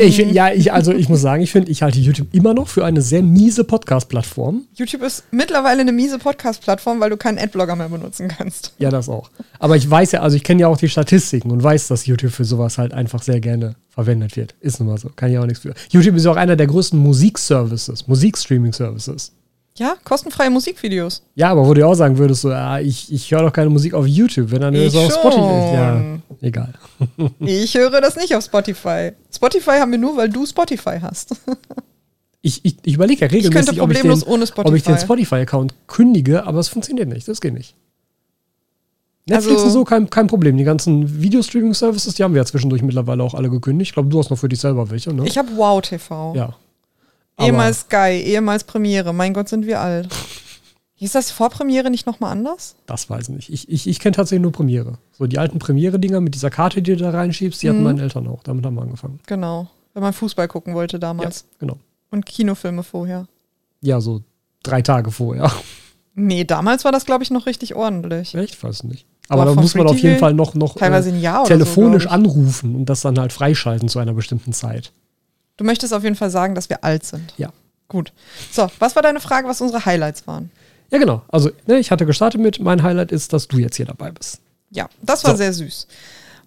Ich, ja, ich, also ich muss sagen, ich finde, ich halte YouTube immer noch für eine sehr miese Podcast-Plattform. YouTube ist mittlerweile eine miese Podcast-Plattform, weil du keinen Adblogger mehr benutzen kannst. Ja, das auch. Aber ich weiß ja, also ich kenne ja auch die Statistiken und weiß, dass YouTube für sowas halt einfach sehr gerne verwendet wird. Ist nun mal so. Kann ich auch nichts für. YouTube ist ja auch einer der größten Musikservices, Musikstreaming-Services. Ja, kostenfreie Musikvideos. Ja, aber wo du ja auch sagen würdest, so, ja, ich, ich höre doch keine Musik auf YouTube, wenn dann Ich ist es auf Spotify. Ja, schon. egal. [laughs] Ich höre das nicht auf Spotify. Spotify haben wir nur, weil du Spotify hast. Ich, ich, ich überlege ja regelmäßig, ob ich, den, problemlos ohne ob ich den Spotify. Spotify-Account kündige, aber es funktioniert nicht. Das geht nicht. Netflix Also- und so kein, kein Problem. Die ganzen Videostreaming-Services, die haben wir ja zwischendurch mittlerweile auch alle gekündigt. Ich glaube, du hast noch für dich selber welche, ne? Ich habe Wow TV. ja. Ehemals Sky, ehemals Premiere. Mein Gott, sind wir alt. [laughs] Hieß das vor Premiere nicht nochmal anders? Das weiß ich nicht. Ich, ich, ich kenne tatsächlich nur Premiere. So die alten Premiere-Dinger mit dieser Karte, die du da reinschiebst, die hatten Mhm. meine Eltern auch. Damit haben wir angefangen. Genau. Wenn man Fußball gucken wollte Ja, damals. genau. Und Kinofilme vorher. Ja, so drei Tage vorher. [laughs] Nee, damals war das, glaube ich, noch richtig ordentlich. Echt? Weiß nicht. Aber da muss man auf jeden Fall noch, noch oder telefonisch so. anrufen und das dann halt freischalten zu einer bestimmten Zeit. Du möchtest auf jeden Fall sagen, dass wir alt sind. Ja. Gut. So, was war deine Frage, was unsere Highlights waren? Ja, genau. Also, ne, ich hatte gestartet mit, mein Highlight ist, dass du jetzt hier dabei bist. Ja, das war So. sehr süß.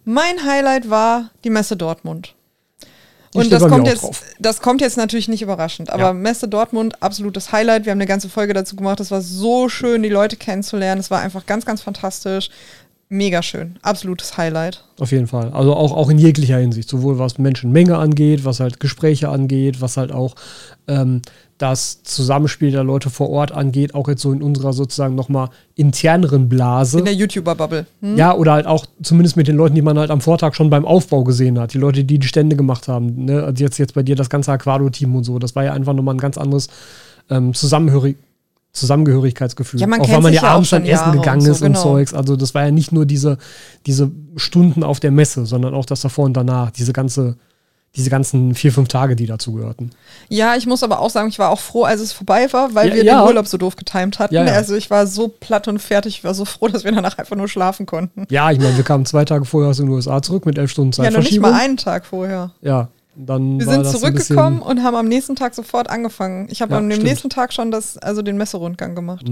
Mein Highlight war die Messe Dortmund. Die Und das kommt, jetzt, drauf. das kommt jetzt natürlich nicht überraschend, aber Ja. Messe Dortmund, absolutes Highlight. Wir haben eine ganze Folge dazu gemacht. Es war so schön, die Leute kennenzulernen. Es war einfach ganz, ganz fantastisch. Mega schön. Absolutes Highlight. Auf jeden Fall. Also auch, auch in jeglicher Hinsicht. Sowohl was Menschenmenge angeht, was halt Gespräche angeht, was halt auch ähm, das Zusammenspiel der Leute vor Ort angeht, auch jetzt so in unserer sozusagen nochmal interneren Blase. In der YouTuber-Bubble. Hm? Ja, oder halt auch zumindest mit den Leuten, die man halt am Vortag schon beim Aufbau gesehen hat. Die Leute, die die Stände gemacht haben. Ne? Also jetzt, jetzt bei dir das ganze Aquado-Team und so. Das war ja einfach nochmal ein ganz anderes ähm, Zusammenhörig Zusammengehörigkeitsgefühl. Ja, man auch weil man ja abends dann essen Jahre und gegangen so, ist und genau. Zeugs. Also das war ja nicht nur diese, diese Stunden auf der Messe, sondern auch das davor und danach. Diese ganze, diese ganzen vier, fünf Tage, die dazu gehörten. Ja, ich muss aber auch sagen, ich war auch froh, als es vorbei war, weil Ja, wir ja. den Urlaub so doof getimt hatten. Ja. Also ich war so platt und fertig. Ich war so froh, dass wir danach einfach nur schlafen konnten. Ja, ich meine, wir kamen zwei Tage vorher aus den USA zurück mit elf Stunden Ja, noch nicht mal einen Tag vorher. Ja, dann Wir sind zurückgekommen und haben am nächsten Tag sofort angefangen. Ich habe Ja, dem stimmt. nächsten Tag schon das, also den Messerundgang gemacht.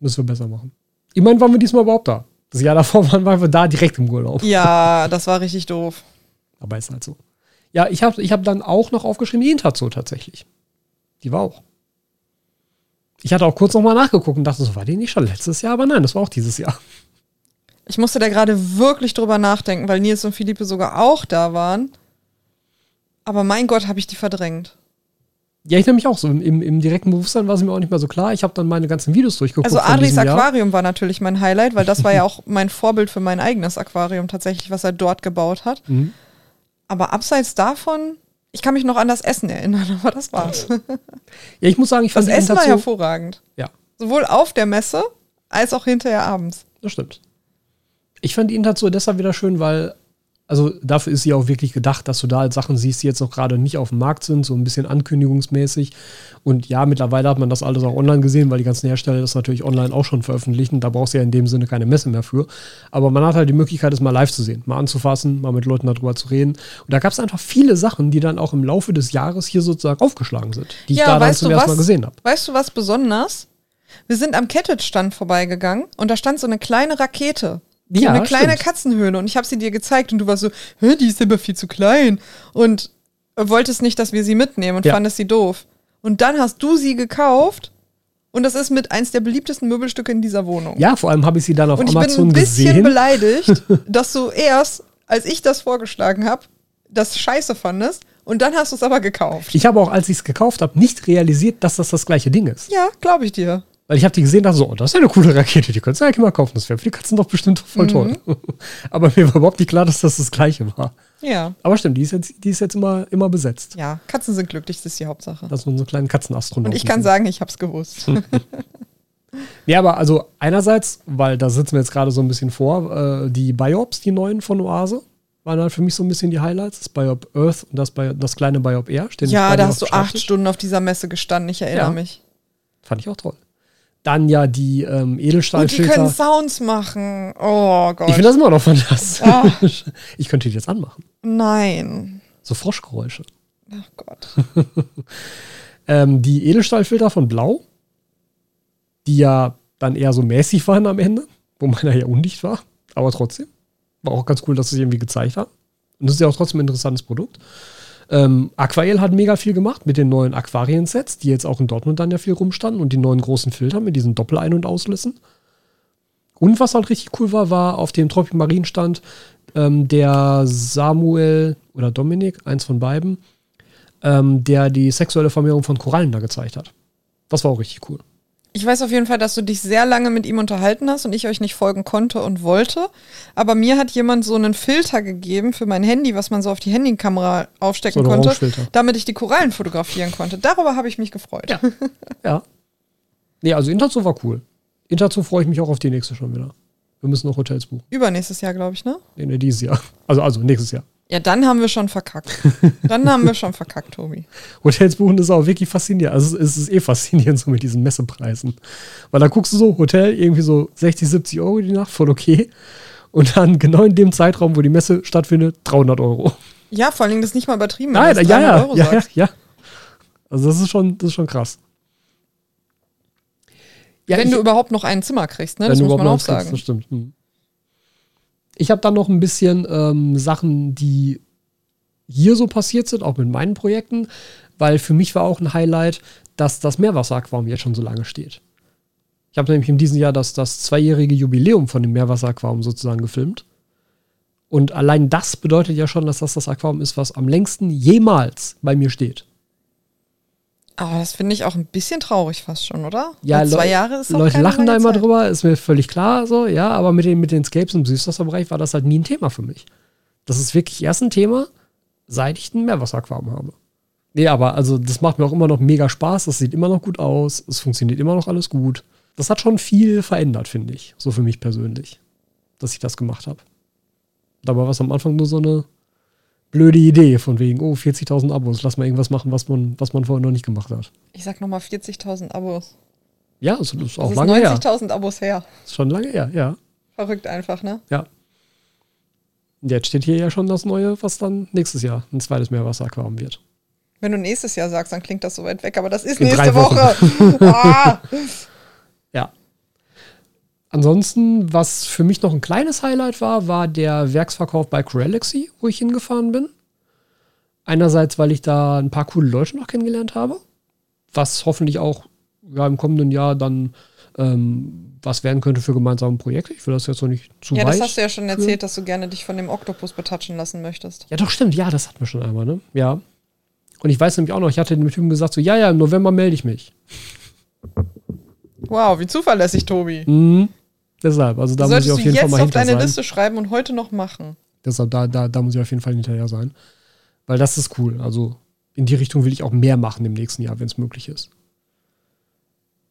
Müssen wir besser machen. Immerhin waren wir diesmal überhaupt da. Das Jahr davor [laughs] waren wir da direkt im Urlaub. Ja, das war richtig doof. Aber ist halt so. Ja, ich habe ich hab dann auch noch aufgeschrieben, die Interzo tatsächlich. Die war auch. Ich hatte auch kurz nochmal nachgeguckt und dachte, so war die nicht schon letztes Jahr, aber nein, das war auch dieses Jahr. Ich musste da gerade wirklich drüber nachdenken, weil Nils und Philippe sogar auch da waren. Aber mein Gott, habe ich die verdrängt. Ja, ich nämlich auch so. Im, Im, direkten Bewusstsein war es mir auch nicht mehr so klar. Ich habe dann meine ganzen Videos durchgeguckt. Also Adris Aquarium Jahr. war natürlich mein Highlight, weil das war ja auch mein Vorbild für mein eigenes Aquarium tatsächlich, was er dort gebaut hat. Mhm. Aber abseits davon, ich kann mich noch an das Essen erinnern, [laughs] aber das war's. Ja, ich muss sagen, ich fand das Essen war hervorragend. Ja. Sowohl auf der Messe als auch hinterher abends. Das stimmt. Ich fand die Interaktion deshalb wieder schön, weil also dafür ist sie auch wirklich gedacht, dass du da halt Sachen siehst, die jetzt noch gerade nicht auf dem Markt sind, so ein bisschen ankündigungsmäßig. Und ja, mittlerweile hat man das alles auch online gesehen, weil die ganzen Hersteller das natürlich online auch schon veröffentlichen. Da brauchst du ja in dem Sinne keine Messe mehr für. Aber man hat halt die Möglichkeit, es mal live zu sehen, mal anzufassen, mal mit Leuten darüber zu reden. Und da gab es einfach viele Sachen, die dann auch im Laufe des Jahres hier sozusagen aufgeschlagen sind, die ja, ich da dann zum ersten Mal gesehen habe. Weißt du was besonders? Wir sind am Kettet-Stand vorbeigegangen und da stand so eine kleine Rakete die ja, eine kleine stimmt. Katzenhöhle und ich habe sie dir gezeigt und du warst so, Hä, die ist aber viel zu klein und wolltest nicht, dass wir sie mitnehmen und ja. fandest sie doof. Und dann hast du sie gekauft und das ist mit eins der beliebtesten Möbelstücke in dieser Wohnung. Ja, vor allem habe ich sie dann auf Amazon gesehen. Und ich bin ein bisschen [laughs] beleidigt, dass du erst, als ich das vorgeschlagen habe, das scheiße fandest und dann hast du es aber gekauft. Ich habe auch, als ich es gekauft habe, nicht realisiert, dass das das gleiche Ding ist. Ja, glaube ich dir. Weil ich habe die gesehen und dachte so, oh, das ist ja eine coole Rakete, die könntest du eigentlich mal kaufen. Das wäre für die Katzen doch bestimmt voll mhm. toll. [laughs] Aber mir war überhaupt nicht klar, dass das das Gleiche war. Ja. Aber stimmt, die ist jetzt, die ist jetzt immer, immer besetzt. Ja, Katzen sind glücklich, das ist die Hauptsache. Das sind so kleine Katzenastronauten. Und ich kann sagen, ich habe es gewusst. [laughs] [laughs] ja, aber also einerseits, weil da sitzen wir jetzt gerade so ein bisschen vor, äh, die Biops, die neuen von Oase, waren halt für mich so ein bisschen die Highlights. Das Biop Earth und das, Bi das kleine Biop Air. Stehen ja, da hast du acht Stunden auf dieser Messe gestanden, ich erinnere ja. mich. Fand ich auch toll. Dann ja die ähm, Edelstahlfilter. Und die können Sounds machen. Oh Gott. Ich finde das immer noch fantastisch. Ah. [laughs] Ich könnte die jetzt anmachen. Nein. So Froschgeräusche. Ach Gott. [laughs] ähm, die Edelstahlfilter von Blau, die ja dann eher so mäßig waren am Ende, wo meiner ja undicht war, aber trotzdem. War auch ganz cool, dass sie es irgendwie gezeigt haben. Und das ist ja auch trotzdem ein interessantes Produkt. Ähm, Aquael hat mega viel gemacht mit den neuen Aquarien-Sets, die jetzt auch in Dortmund dann ja viel rumstanden und die neuen großen Filter mit diesen Doppel-Ein- und Auslüssen. Und was halt richtig cool war, war auf dem Tropic Marine stand ähm, der Samuel oder Dominik, eins von beiden, ähm, der die sexuelle Vermehrung von Korallen da gezeigt hat. Das war auch richtig cool. Ich weiß auf jeden Fall, dass du dich sehr lange mit ihm unterhalten hast und ich euch nicht folgen konnte und wollte. Aber mir hat jemand so einen Filter gegeben für mein Handy, was man so auf die Handykamera aufstecken so konnte, damit ich die Korallen fotografieren konnte. Darüber habe ich mich gefreut. Ja. [laughs] ja. Nee, also Interzoo war cool. Interzoo freue ich mich auch auf die nächste schon wieder. Wir müssen noch Hotels buchen. Übernächstes Jahr, glaube ich, ne? Nee, nee, dieses Jahr. Also, also nächstes Jahr. Ja, dann haben wir schon verkackt. Dann haben wir schon verkackt, Tobi. [laughs] Hotels buchen ist auch wirklich faszinierend. Also es ist eh faszinierend so mit diesen Messepreisen. Weil da guckst du so, Hotel, irgendwie so 60, 70 Euro die Nacht, voll okay. Und dann genau in dem Zeitraum, wo die Messe stattfindet, 300 Euro. Ja, vor allen Dingen das ist nicht mal übertrieben. Nein, ja, ja, Euro ja, ja, ja. Also das ist schon, das ist schon krass. Ja, Wenn ich, du überhaupt noch ein Zimmer kriegst, ne? Das muss man auch sagen. Kriegst, das stimmt. Hm. Ich habe dann noch ein bisschen ähm, Sachen, die hier so passiert sind, auch mit meinen Projekten, weil für mich war auch ein Highlight, dass das Meerwasseraquarium jetzt schon so lange steht. Ich habe nämlich in diesem Jahr das, das zweijährige Jubiläum von dem Meerwasseraquarium sozusagen gefilmt. Und allein das bedeutet ja schon, dass das das Aquarium ist, was am längsten jemals bei mir steht. Aber das finde ich auch ein bisschen traurig fast schon, oder? Ja, zwei Jahre ist auch Leute lachen da immer Zeit. drüber, ist mir völlig klar so, ja, aber mit den, mit den Scapes im Süßwasserbereich war das halt nie ein Thema für mich. Das ist wirklich erst ein Thema, seit ich ein Meerwasseraquarium habe. Nee, aber also das macht mir auch immer noch mega Spaß, das sieht immer noch gut aus, es funktioniert immer noch alles gut. Das hat schon viel verändert, finde ich, so für mich persönlich, dass ich das gemacht habe. Dabei war es am Anfang nur so eine blöde Idee von wegen, oh, 40.000 Abos, lass mal irgendwas machen, was man, was man vorher noch nicht gemacht hat. Ich sag nochmal 40.000 Abos. Ja, das ist auch das ist lange 90 her. 90.000 Abos her. Ist schon lange her, ja. Verrückt einfach, ne? Ja. Und jetzt steht hier ja schon das Neue, was dann nächstes Jahr ein zweites Meerwasseraquarium wird. Wenn du nächstes Jahr sagst, dann klingt das so weit weg, aber das ist In nächste Woche. [laughs] ah. Ja. Ansonsten, was für mich noch ein kleines Highlight war, war der Werksverkauf bei Corelexy, wo ich hingefahren bin. Einerseits, weil ich da ein paar coole Leute noch kennengelernt habe, was hoffentlich auch ja, im kommenden Jahr dann ähm, was werden könnte für gemeinsame Projekte. Ich will das jetzt noch nicht zu Ja, das hast du ja schon führen. erzählt, dass du gerne dich von dem Oktopus betatschen lassen möchtest. Ja, doch, stimmt. Ja, das hatten wir schon einmal, ne? Ja. Und ich weiß nämlich auch noch, ich hatte dem Typen gesagt, so, ja, ja, im November melde ich mich. Wow, wie zuverlässig, Tobi. Mhm. Deshalb, also da muss Solltest ich auf du jeden Fall jetzt mal auf hinter deine sein. Liste schreiben und heute noch machen. Deshalb, da, da, da muss ich auf jeden Fall hinterher sein. Weil das ist cool. Also in die Richtung will ich auch mehr machen im nächsten Jahr, wenn es möglich ist.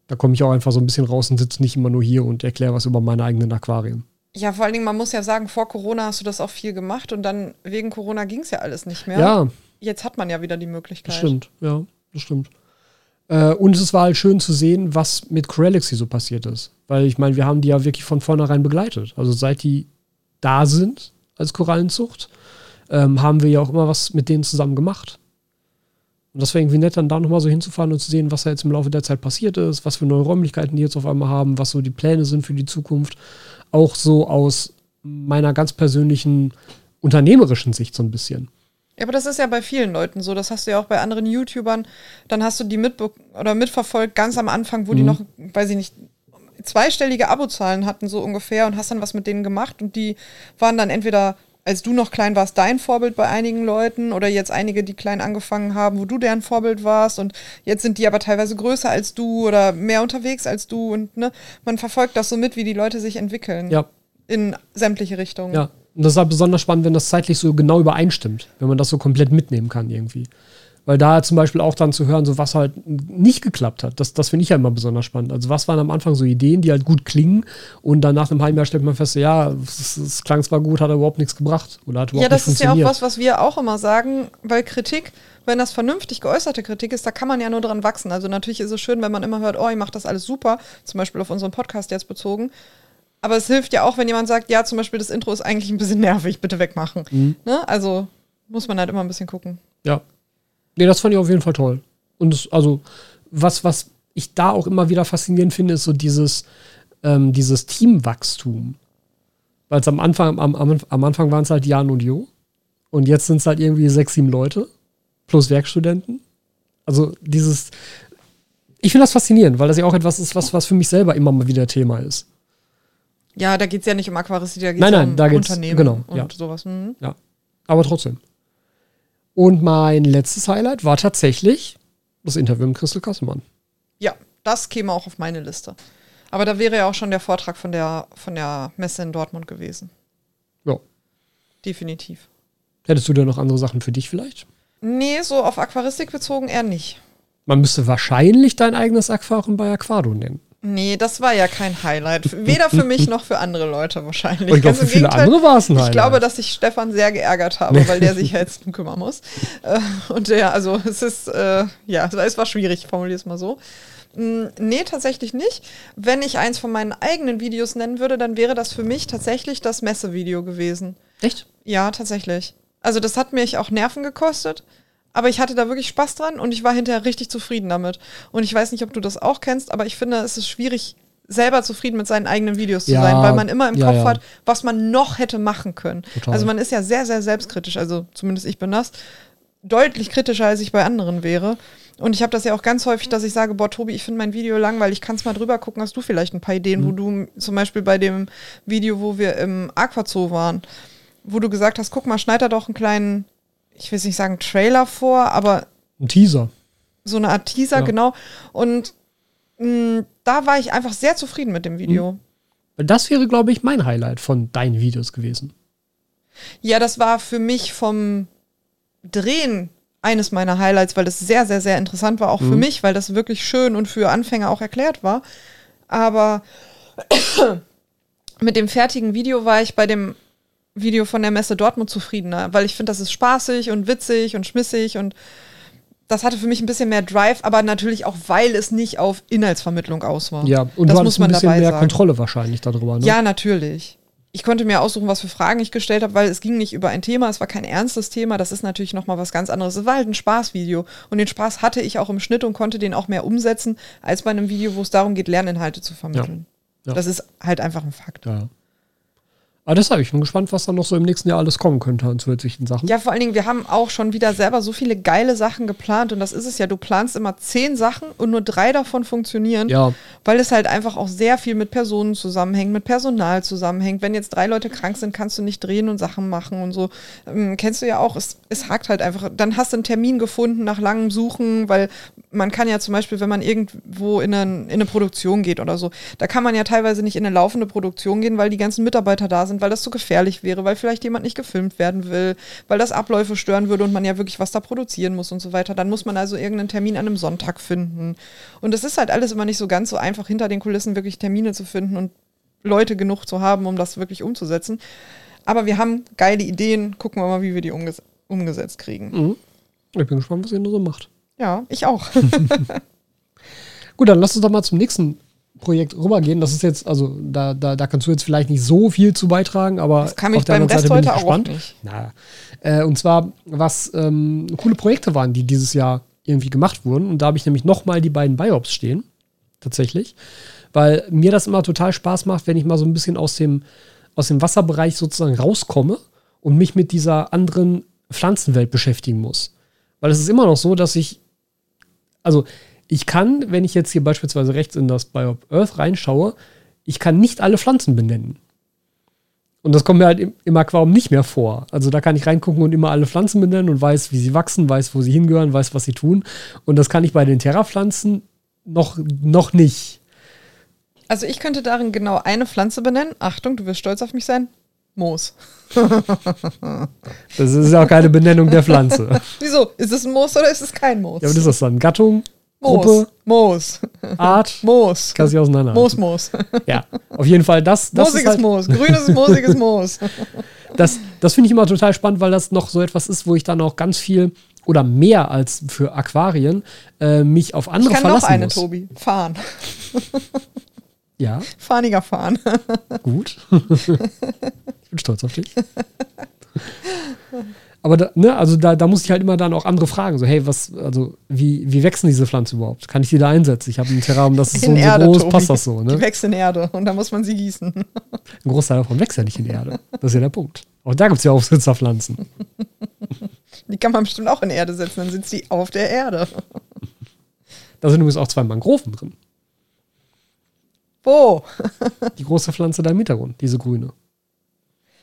Da komme ich auch einfach so ein bisschen raus und sitze nicht immer nur hier und erkläre was über meine eigenen Aquarien. Ja, vor allen Dingen, man muss ja sagen, vor Corona hast du das auch viel gemacht und dann wegen Corona ging es ja alles nicht mehr. Ja, Jetzt hat man ja wieder die Möglichkeit. das stimmt. Ja, das stimmt. Äh, und es war halt schön zu sehen, was mit Corelixy so passiert ist. Weil ich meine, wir haben die ja wirklich von vornherein begleitet. Also seit die da sind als Korallenzucht, ähm, haben wir ja auch immer was mit denen zusammen gemacht. Und das war irgendwie nett, dann da nochmal so hinzufahren und zu sehen, was da jetzt im Laufe der Zeit passiert ist, was für neue Räumlichkeiten die jetzt auf einmal haben, was so die Pläne sind für die Zukunft. Auch so aus meiner ganz persönlichen unternehmerischen Sicht so ein bisschen. Ja, aber das ist ja bei vielen Leuten so. Das hast du ja auch bei anderen YouTubern. Dann hast du die mitbe oder mitverfolgt, ganz am Anfang, wo die Mhm. noch, weiß ich nicht, zweistellige Abozahlen hatten, so ungefähr, und hast dann was mit denen gemacht. Und die waren dann entweder, als du noch klein warst, dein Vorbild bei einigen Leuten oder jetzt einige, die klein angefangen haben, wo du deren Vorbild warst. Und jetzt sind die aber teilweise größer als du oder mehr unterwegs als du. Und ne, man verfolgt das so mit, wie die Leute sich entwickeln. Ja, In sämtliche Richtungen. Ja, und das ist halt besonders spannend, wenn das zeitlich so genau übereinstimmt, wenn man das so komplett mitnehmen kann irgendwie. Weil da zum Beispiel auch dann zu hören, so was halt nicht geklappt hat, das, das finde ich ja immer besonders spannend. Also was waren am Anfang so Ideen, die halt gut klingen und dann nach einem halben Jahr stellt man fest, ja, es, klang zwar gut, hat aber überhaupt nichts gebracht oder hat überhaupt Ja, das ist ja auch was, was wir auch immer sagen, weil Kritik, wenn das vernünftig geäußerte Kritik ist, da kann man ja nur dran wachsen. Also natürlich ist es schön, wenn man immer hört, oh, ich mache das alles super, zum Beispiel auf unseren Podcast jetzt bezogen. Aber es hilft ja auch, wenn jemand sagt, ja, zum Beispiel das Intro ist eigentlich ein bisschen nervig, bitte wegmachen. Mhm. Ne? Also muss man halt immer ein bisschen gucken. Ja. Nee, das fand ich auf jeden Fall toll. Und es, also, was, was ich da auch immer wieder faszinierend finde, ist so dieses, ähm, dieses Teamwachstum. Weil es am Anfang, am, am, am Anfang waren es halt Jan und Jo. Und jetzt sind es halt irgendwie sechs, sieben Leute. Plus Werkstudenten. Also dieses, ich finde das faszinierend, weil das ja auch etwas ist, was, was für mich selber immer mal wieder Thema ist. Ja, da geht es ja nicht um Aquaristik, da geht es um da geht's- Unternehmen genau, und ja. sowas. Mhm. Ja. Aber trotzdem. Und mein letztes Highlight war tatsächlich das Interview mit Christel Kassemann. Ja, das käme auch auf meine Liste. Aber da wäre ja auch schon der Vortrag von der, von der Messe in Dortmund gewesen. Ja. Definitiv. Hättest du da noch andere Sachen für dich vielleicht? Nee, so auf Aquaristik bezogen eher nicht. Man müsste wahrscheinlich dein eigenes Aquarium bei Aquado nennen. Nee, das war ja kein Highlight. Weder für mich noch für andere Leute wahrscheinlich. Und ich glaube, Ganz für viele Gegenteil. andere war es ein Highlight. Ich glaube, dass ich Stefan sehr geärgert habe, weil der sich ja jetzt drum kümmern muss. Äh, Und der, also es ist, äh, ja, es war schwierig, formuliere es mal so. Mm, Nee, tatsächlich nicht. Wenn ich eins von meinen eigenen Videos nennen würde, dann wäre das für mich tatsächlich das Messevideo gewesen. Echt? Ja, tatsächlich. Also das hat mich auch Nerven gekostet, aber ich hatte da wirklich Spaß dran und ich war hinterher richtig zufrieden damit. Und ich weiß nicht, ob du das auch kennst, aber ich finde, es ist schwierig, selber zufrieden mit seinen eigenen Videos zu Ja, sein, weil man immer im ja, Kopf ja. hat, was man noch hätte machen können. Total. Also man ist ja sehr, sehr selbstkritisch, also zumindest ich bin das, deutlich kritischer, als ich bei anderen wäre. Und ich habe das ja auch ganz häufig, dass ich sage, boah, Tobi, ich finde mein Video langweilig, kannst mal drüber gucken, hast du vielleicht ein paar Ideen, Mhm. wo du zum Beispiel bei dem Video, wo wir im Aquazoo waren, wo du gesagt hast, guck mal, schneid da doch einen kleinen, ich will nicht sagen Trailer vor, aber Ein Teaser. so eine Art Teaser, Ja. genau. Und mh, da war ich einfach sehr zufrieden mit dem Video. Weil Das wäre, glaube ich, mein Highlight von deinen Videos gewesen. Ja, das war für mich vom Drehen eines meiner Highlights, weil das sehr, sehr, sehr interessant war, auch für Mhm. mich, weil das wirklich schön und für Anfänger auch erklärt war. Aber [coughs] mit dem fertigen Video war ich bei dem Video von der Messe Dortmund zufriedener, weil ich finde, das ist spaßig und witzig und schmissig und das hatte für mich ein bisschen mehr Drive, aber natürlich auch, weil es nicht auf Inhaltsvermittlung aus war. Ja, und das du muss man ein bisschen dabei mehr sagen. Kontrolle wahrscheinlich darüber. Ne? Ja, natürlich. Ich konnte mir aussuchen, was für Fragen ich gestellt habe, weil es ging nicht über ein Thema, es war kein ernstes Thema, das ist natürlich nochmal was ganz anderes. Es war halt ein Spaßvideo und den Spaß hatte ich auch im Schnitt und konnte den auch mehr umsetzen, als bei einem Video, wo es darum geht, Lerninhalte zu vermitteln. Ja. Das ist halt einfach ein Fakt. Ja. Aber deshalb, ich bin gespannt, was dann noch so im nächsten Jahr alles kommen könnte an zusätzlichen Sachen. Ja, vor allen Dingen, wir haben auch schon wieder selber so viele geile Sachen geplant und das ist es ja, du planst immer zehn Sachen und nur drei davon funktionieren, Ja. weil es halt einfach auch sehr viel mit Personen zusammenhängt, mit Personal zusammenhängt. Wenn jetzt drei Leute krank sind, kannst du nicht drehen und Sachen machen und so. Ähm, kennst du ja auch, es, es hakt halt einfach. Dann hast du einen Termin gefunden nach langem Suchen, weil man kann ja zum Beispiel, wenn man irgendwo in eine, in eine Produktion geht oder so, da kann man ja teilweise nicht in eine laufende Produktion gehen, weil die ganzen Mitarbeiter da sind, weil das zu gefährlich wäre, weil vielleicht jemand nicht gefilmt werden will, weil das Abläufe stören würde und man ja wirklich was da produzieren muss und so weiter. Dann muss man also irgendeinen Termin an einem Sonntag finden. Und es ist halt alles immer nicht so ganz so einfach, hinter den Kulissen wirklich Termine zu finden und Leute genug zu haben, um das wirklich umzusetzen. Aber wir haben geile Ideen. Gucken wir mal, wie wir die umges umgesetzt kriegen. Mhm. Ich bin gespannt, was ihr nur so macht. Ja, ich auch. [laughs] [laughs] Gut, dann lass uns doch mal zum nächsten Projekt rübergehen. Das ist jetzt, also da, da, da kannst du jetzt vielleicht nicht so viel zu beitragen, aber Das kann mich auf der beim Rest Seite bin ich heute auch nicht. Na, äh, und zwar, was ähm, coole Projekte waren, die dieses Jahr irgendwie gemacht wurden. Und da habe ich nämlich nochmal die beiden Biops stehen. Tatsächlich. Weil mir das immer total Spaß macht, wenn ich mal so ein bisschen aus dem, aus dem Wasserbereich sozusagen rauskomme und mich mit dieser anderen Pflanzenwelt beschäftigen muss. Weil es ist immer noch so, dass ich, also ich kann, wenn ich jetzt hier beispielsweise rechts in das Biop Earth reinschaue, ich kann nicht alle Pflanzen benennen. Und das kommt mir halt im, im Aquarium nicht mehr vor. Also da kann ich reingucken und immer alle Pflanzen benennen und weiß, wie sie wachsen, weiß, wo sie hingehören, weiß, was sie tun. Und das kann ich bei den Terra-Pflanzen noch, noch nicht. Also ich könnte darin genau eine Pflanze benennen. Achtung, du wirst stolz auf mich sein. Moos. Das ist ja auch keine Benennung der Pflanze. Ja, [laughs] Wieso? Ist es ein Moos oder ist es kein Moos? was ist das dann? Gattung? Moos. Gruppe? Moos. Art? [laughs] Moos. Kann sich auseinander. Moos, Moos. Ja, auf jeden Fall das. das Moosiges halt, Moos. Grünes, moosiges Moos. [laughs] das, das finde ich immer total spannend, weil das noch so etwas ist, wo ich dann auch ganz viel oder mehr als für Aquarien äh, mich auf Ich andere kann noch verlassen eine, muss. Tobi. Fahren. [laughs] Ja, Fahniger Fahren. gut. ich bin stolz auf dich. Aber da, ne, also da, da muss ich halt immer dann auch andere fragen. So, hey, was, also, wie, wie wachsen diese Pflanzen überhaupt? Kann ich die da einsetzen? Ich habe ein Terrarium, das ist so, und so Erde, groß, Tobi. passt das so, Die ne? wächst in Erde und da muss man sie gießen. Ein Großteil davon wächst ja nicht in Erde. Das ist ja der Punkt. Auch da gibt es ja Aufsitzerpflanzen. Die kann man bestimmt auch in Erde setzen, dann sitzt die auf der Erde. Da sind übrigens auch zwei Mangroven drin. Wo? Die große Pflanze da im Hintergrund, diese grüne.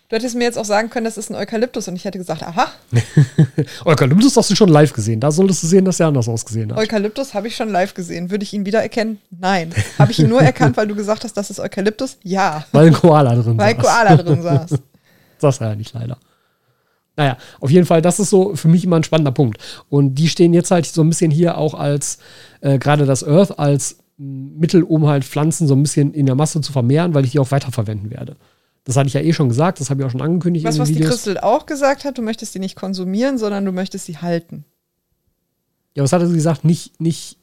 Du hättest mir jetzt auch sagen können, das ist ein Eukalyptus und ich hätte gesagt, aha, [laughs] Eukalyptus hast du schon live gesehen. Da solltest du sehen, dass er anders ausgesehen hat. Eukalyptus habe ich schon live gesehen. Würde ich ihn wiedererkennen? Nein. Habe ich ihn nur erkannt, weil du gesagt hast, das ist Eukalyptus? Ja. Weil ein Koala drin Weil saß. Koala drin saß. [laughs] Das war ja nicht leider. Naja, auf jeden Fall, das ist so für mich immer ein spannender Punkt. Und die stehen jetzt halt so ein bisschen hier auch als, äh, gerade das Earth, als Mittel, um halt Pflanzen so ein bisschen in der Masse zu vermehren, weil ich die auch weiterverwenden werde. Das hatte ich ja eh schon gesagt, das habe ich auch schon angekündigt Was, was den die. Christel auch gesagt hat, du möchtest die nicht konsumieren, sondern du möchtest sie halten. Ja, was hatte sie gesagt? Nicht, nicht,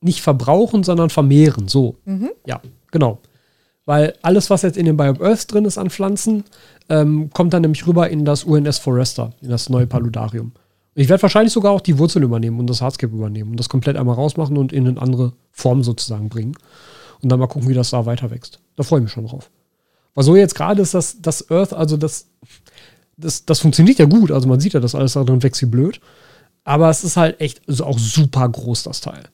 nicht verbrauchen, sondern vermehren. So. Mhm. Ja, genau. Weil alles, was jetzt in dem Biome Earth drin ist an Pflanzen, ähm, kommt dann nämlich rüber in das UNS Forester, in das neue Paludarium. Ich werde wahrscheinlich sogar auch die Wurzel übernehmen und das Hardscape übernehmen und das komplett einmal rausmachen und in eine andere Form sozusagen bringen. Und dann mal gucken, wie das da weiter wächst. Da freue ich mich schon drauf. Aber so jetzt gerade ist das, das Earth, also das, das, das funktioniert ja gut. Also man sieht ja, dass alles da drin wächst wie blöd. Aber es ist halt echt also auch super groß, das Teil.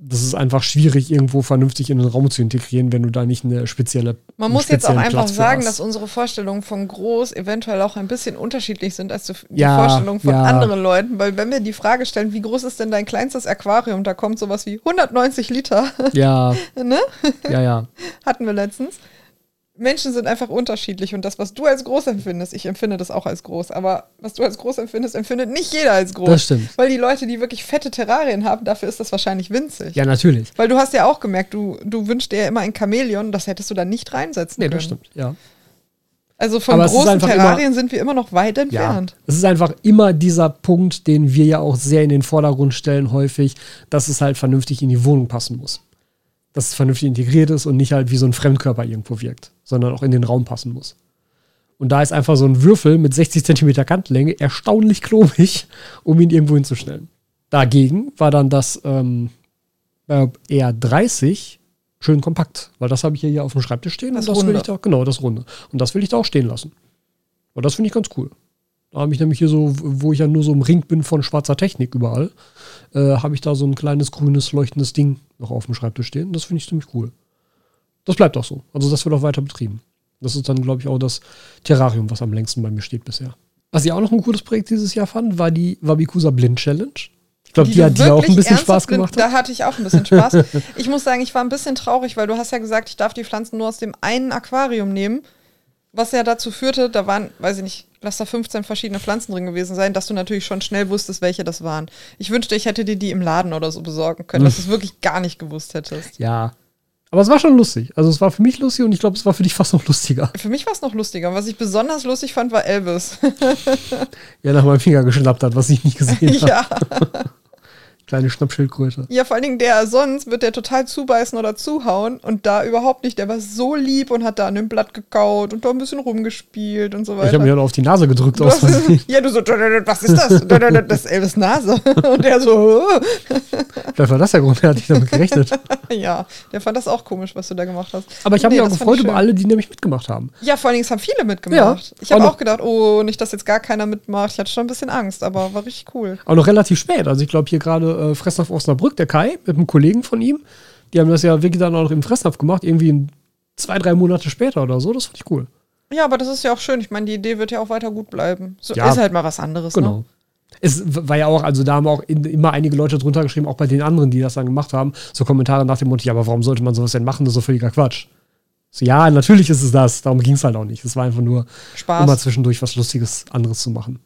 Das ist einfach schwierig, irgendwo vernünftig in den Raum zu integrieren, wenn du da nicht eine spezielle. Man muss jetzt auch einfach sagen, dass unsere Vorstellungen von groß eventuell auch ein bisschen unterschiedlich sind als die Ja, Vorstellungen von ja. anderen Leuten. Weil wenn wir die Frage stellen, wie groß ist denn dein kleinstes Aquarium, da kommt sowas wie 190 Liter, Ja, [laughs] ne? ja, ja. hatten wir letztens. Menschen sind einfach unterschiedlich und das, was du als groß empfindest, ich empfinde das auch als groß, aber was du als groß empfindest, empfindet nicht jeder als groß. Das stimmt. Weil die Leute, die wirklich fette Terrarien haben, dafür ist das wahrscheinlich winzig. Ja, natürlich. Weil du hast ja auch gemerkt, du, du wünschst dir ja immer ein Chamäleon, das hättest du dann nicht reinsetzen Nee, können. das stimmt, ja. Also von Aber großen Terrarien sind wir immer noch weit Ja, entfernt. es ist einfach immer dieser Punkt, den wir ja auch sehr in den Vordergrund stellen, häufig, dass es halt vernünftig in die Wohnung passen muss. Dass es vernünftig integriert ist und nicht halt wie so ein Fremdkörper irgendwo wirkt, sondern auch in den Raum passen muss. Und da ist einfach so ein Würfel mit 60 Zentimeter Kantlänge erstaunlich klobig, um ihn irgendwo hinzustellen. Dagegen war dann das ähm, äh, eher 30 schön kompakt. Weil das habe ich hier, auf dem Schreibtisch stehen. Das und das will Runde. ich da, genau, das Runde. Und das will ich da auch stehen lassen. Und das finde ich ganz cool. Da habe ich nämlich hier so, wo ich ja nur so umringt bin von schwarzer Technik überall, äh, habe ich da so ein kleines grünes leuchtendes Ding noch auf dem Schreibtisch stehen. Das finde ich ziemlich cool. Das bleibt auch so. Also das wird auch weiter betrieben. Das ist dann, glaube ich, auch das Terrarium, was am längsten bei mir steht bisher. Was ich auch noch ein cooles Projekt dieses Jahr fand, war die Wabikusa Blind Challenge. Ich glaube, die, du hat dir auch ein bisschen Spaß gemacht. Da Hat. hatte ich auch ein bisschen Spaß. [laughs] ich muss sagen, ich war ein bisschen traurig, weil du hast ja gesagt, ich darf die Pflanzen nur aus dem einen Aquarium nehmen. Was ja dazu führte, da waren, weiß ich nicht, lass da 15 verschiedene Pflanzen drin gewesen sein, dass du natürlich schon schnell wusstest, welche das waren. Ich wünschte, ich hätte dir die im Laden oder so besorgen können, dass du es wirklich gar nicht gewusst hättest. Ja. Aber es war schon lustig. Also es war für mich lustig und ich glaube, es war für dich fast noch lustiger. Für mich war es noch lustiger. Und was ich besonders lustig fand, war Elvis. [laughs] Ja, nach meinem Finger geschnappt hat, was ich nicht gesehen [laughs] habe. ja. [laughs] Kleine Schnappschildkröte. ja, vor allen Dingen der sonst wird der total zubeißen oder zuhauen und da überhaupt nicht. Der war so lieb und hat da an dem Blatt gekaut und da ein bisschen rumgespielt und so Ich weiter. habe mir dann auf die Nase gedrückt Du aus hast, [laughs] ja, du so, was ist das? Das ist Elvis Nase. [laughs] Und der so, Vielleicht war das der Grund, er hat nicht damit gerechnet. [laughs] ja, der fand das auch komisch, was du da gemacht hast. Aber ich habe Nee, mich auch gefreut ich über alle, die nämlich mitgemacht haben. Ja, vor allen Dingen, es haben viele mitgemacht. Ja, ich habe auch auch gedacht, oh, nicht, dass jetzt gar keiner mitmacht. Ich hatte schon ein bisschen Angst, aber war richtig cool. Auch noch relativ spät. Also ich glaube hier gerade äh, Fressnapf Osnabrück, der Kai, mit einem Kollegen von ihm, die haben das ja wirklich dann auch noch im Fressnapf gemacht, irgendwie zwei, drei Monate später oder so. Das fand ich cool. Ja, aber das ist ja auch schön. Ich meine, die Idee wird ja auch weiter gut bleiben. So Ja. ist halt mal was anderes. Genau. Ne? Es war ja auch, also da haben auch in, immer einige Leute drunter geschrieben, auch bei den anderen, die das dann gemacht haben, so Kommentare nach dem Motto, ja, aber warum sollte man sowas denn machen? Das ist so völliger Quatsch. So, ja, natürlich ist es das. Darum ging es halt auch nicht. Es war einfach nur, Spaß. immer zwischendurch was Lustiges anderes zu machen.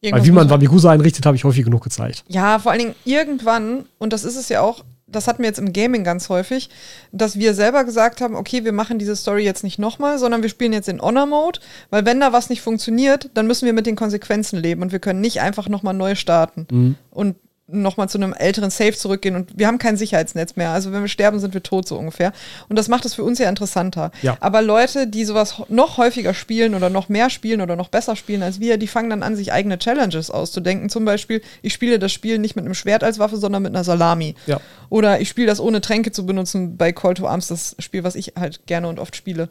Irgendwas Weil wie man muss Wabikusa einrichtet, habe ich häufig genug gezeigt. Ja, vor allen Dingen irgendwann, und das ist es ja auch, das hatten wir jetzt im Gaming ganz häufig, dass wir selber gesagt haben, okay, wir machen diese Story jetzt nicht nochmal, sondern wir spielen jetzt in Honor-Mode, weil wenn da was nicht funktioniert, dann müssen wir mit den Konsequenzen leben und wir können nicht einfach nochmal neu starten und nochmal zu einem älteren Safe zurückgehen und wir haben kein Sicherheitsnetz mehr. Also wenn wir sterben, sind wir tot so ungefähr. Und das macht es für uns ja interessanter. Ja. Aber Leute, die sowas noch häufiger spielen oder noch mehr spielen oder noch besser spielen als wir, die fangen dann an, sich eigene Challenges auszudenken. Zum Beispiel, ich spiele das Spiel nicht mit einem Schwert als Waffe, sondern mit einer Salami. Ja. Oder ich spiele das ohne Tränke zu benutzen bei Call to Arms, das Spiel, was ich halt gerne und oft spiele.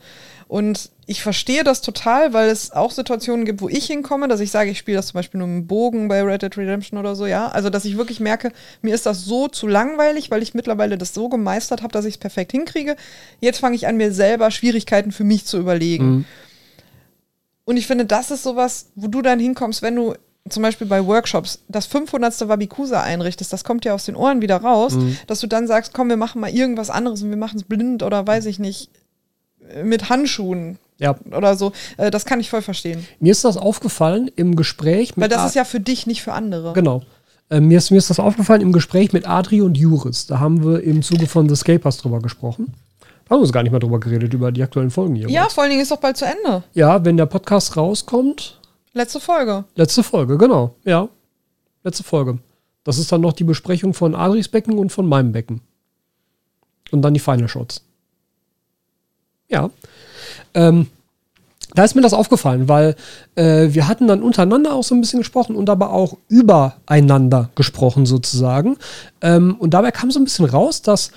Und ich verstehe das total, weil es auch Situationen gibt, wo ich hinkomme, dass ich sage, ich spiele das zum Beispiel nur mit dem Bogen bei Red Dead Redemption oder so, ja. Also, dass ich wirklich merke, mir ist das so zu langweilig, weil ich mittlerweile das so gemeistert habe, dass ich es perfekt hinkriege. Jetzt fange ich an, mir selber Schwierigkeiten für mich zu überlegen. Und ich finde, das ist sowas, wo du dann hinkommst, wenn du zum Beispiel bei Workshops das 500. Wabikusa einrichtest, das kommt ja aus den Ohren wieder raus, dass du dann sagst, komm, wir machen mal irgendwas anderes und wir machen es blind oder weiß ich nicht, äh, mit Handschuhen Ja. oder so. Äh, Das kann ich voll verstehen. Mir ist das aufgefallen im Gespräch mit Weil das ist ja für dich, nicht für andere. Genau. Äh, mir, ist, mir ist das aufgefallen im Gespräch mit Adri und Juris. Da haben wir im Zuge von The Scapers drüber gesprochen. Da haben wir uns gar nicht mehr drüber geredet, über die aktuellen Folgen hier. Ja, vor allen Dingen ist doch bald zu Ende. Ja, wenn der Podcast rauskommt, Letzte Folge. letzte Folge, genau. Ja, letzte Folge. Das ist dann noch die Besprechung von Adris Becken und von meinem Becken. Und dann die Final Shots. Ja. Ähm, da ist mir das aufgefallen, weil äh, wir hatten dann untereinander auch so ein bisschen gesprochen und aber auch übereinander gesprochen sozusagen. Ähm, und dabei kam so ein bisschen raus, dass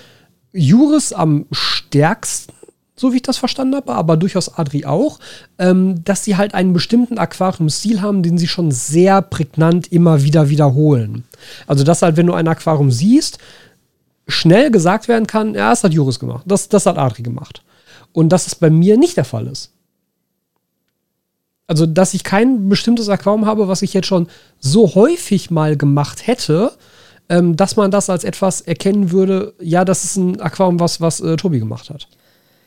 Juris am stärksten, so wie ich das verstanden habe, aber durchaus Adri auch, ähm, dass sie halt einen bestimmten Aquarium-Stil haben, den sie schon sehr prägnant immer wieder wiederholen. Also, dass halt, wenn du ein Aquarium siehst, schnell gesagt werden kann, ja, das hat Juris gemacht, das, das hat Adri gemacht. Und dass es bei mir nicht der Fall ist. Also, dass ich kein bestimmtes Aquarium habe, was ich jetzt schon so häufig mal gemacht hätte, ähm, dass man das als etwas erkennen würde, ja, das ist ein Aquarium, was, was äh, Tobi gemacht hat.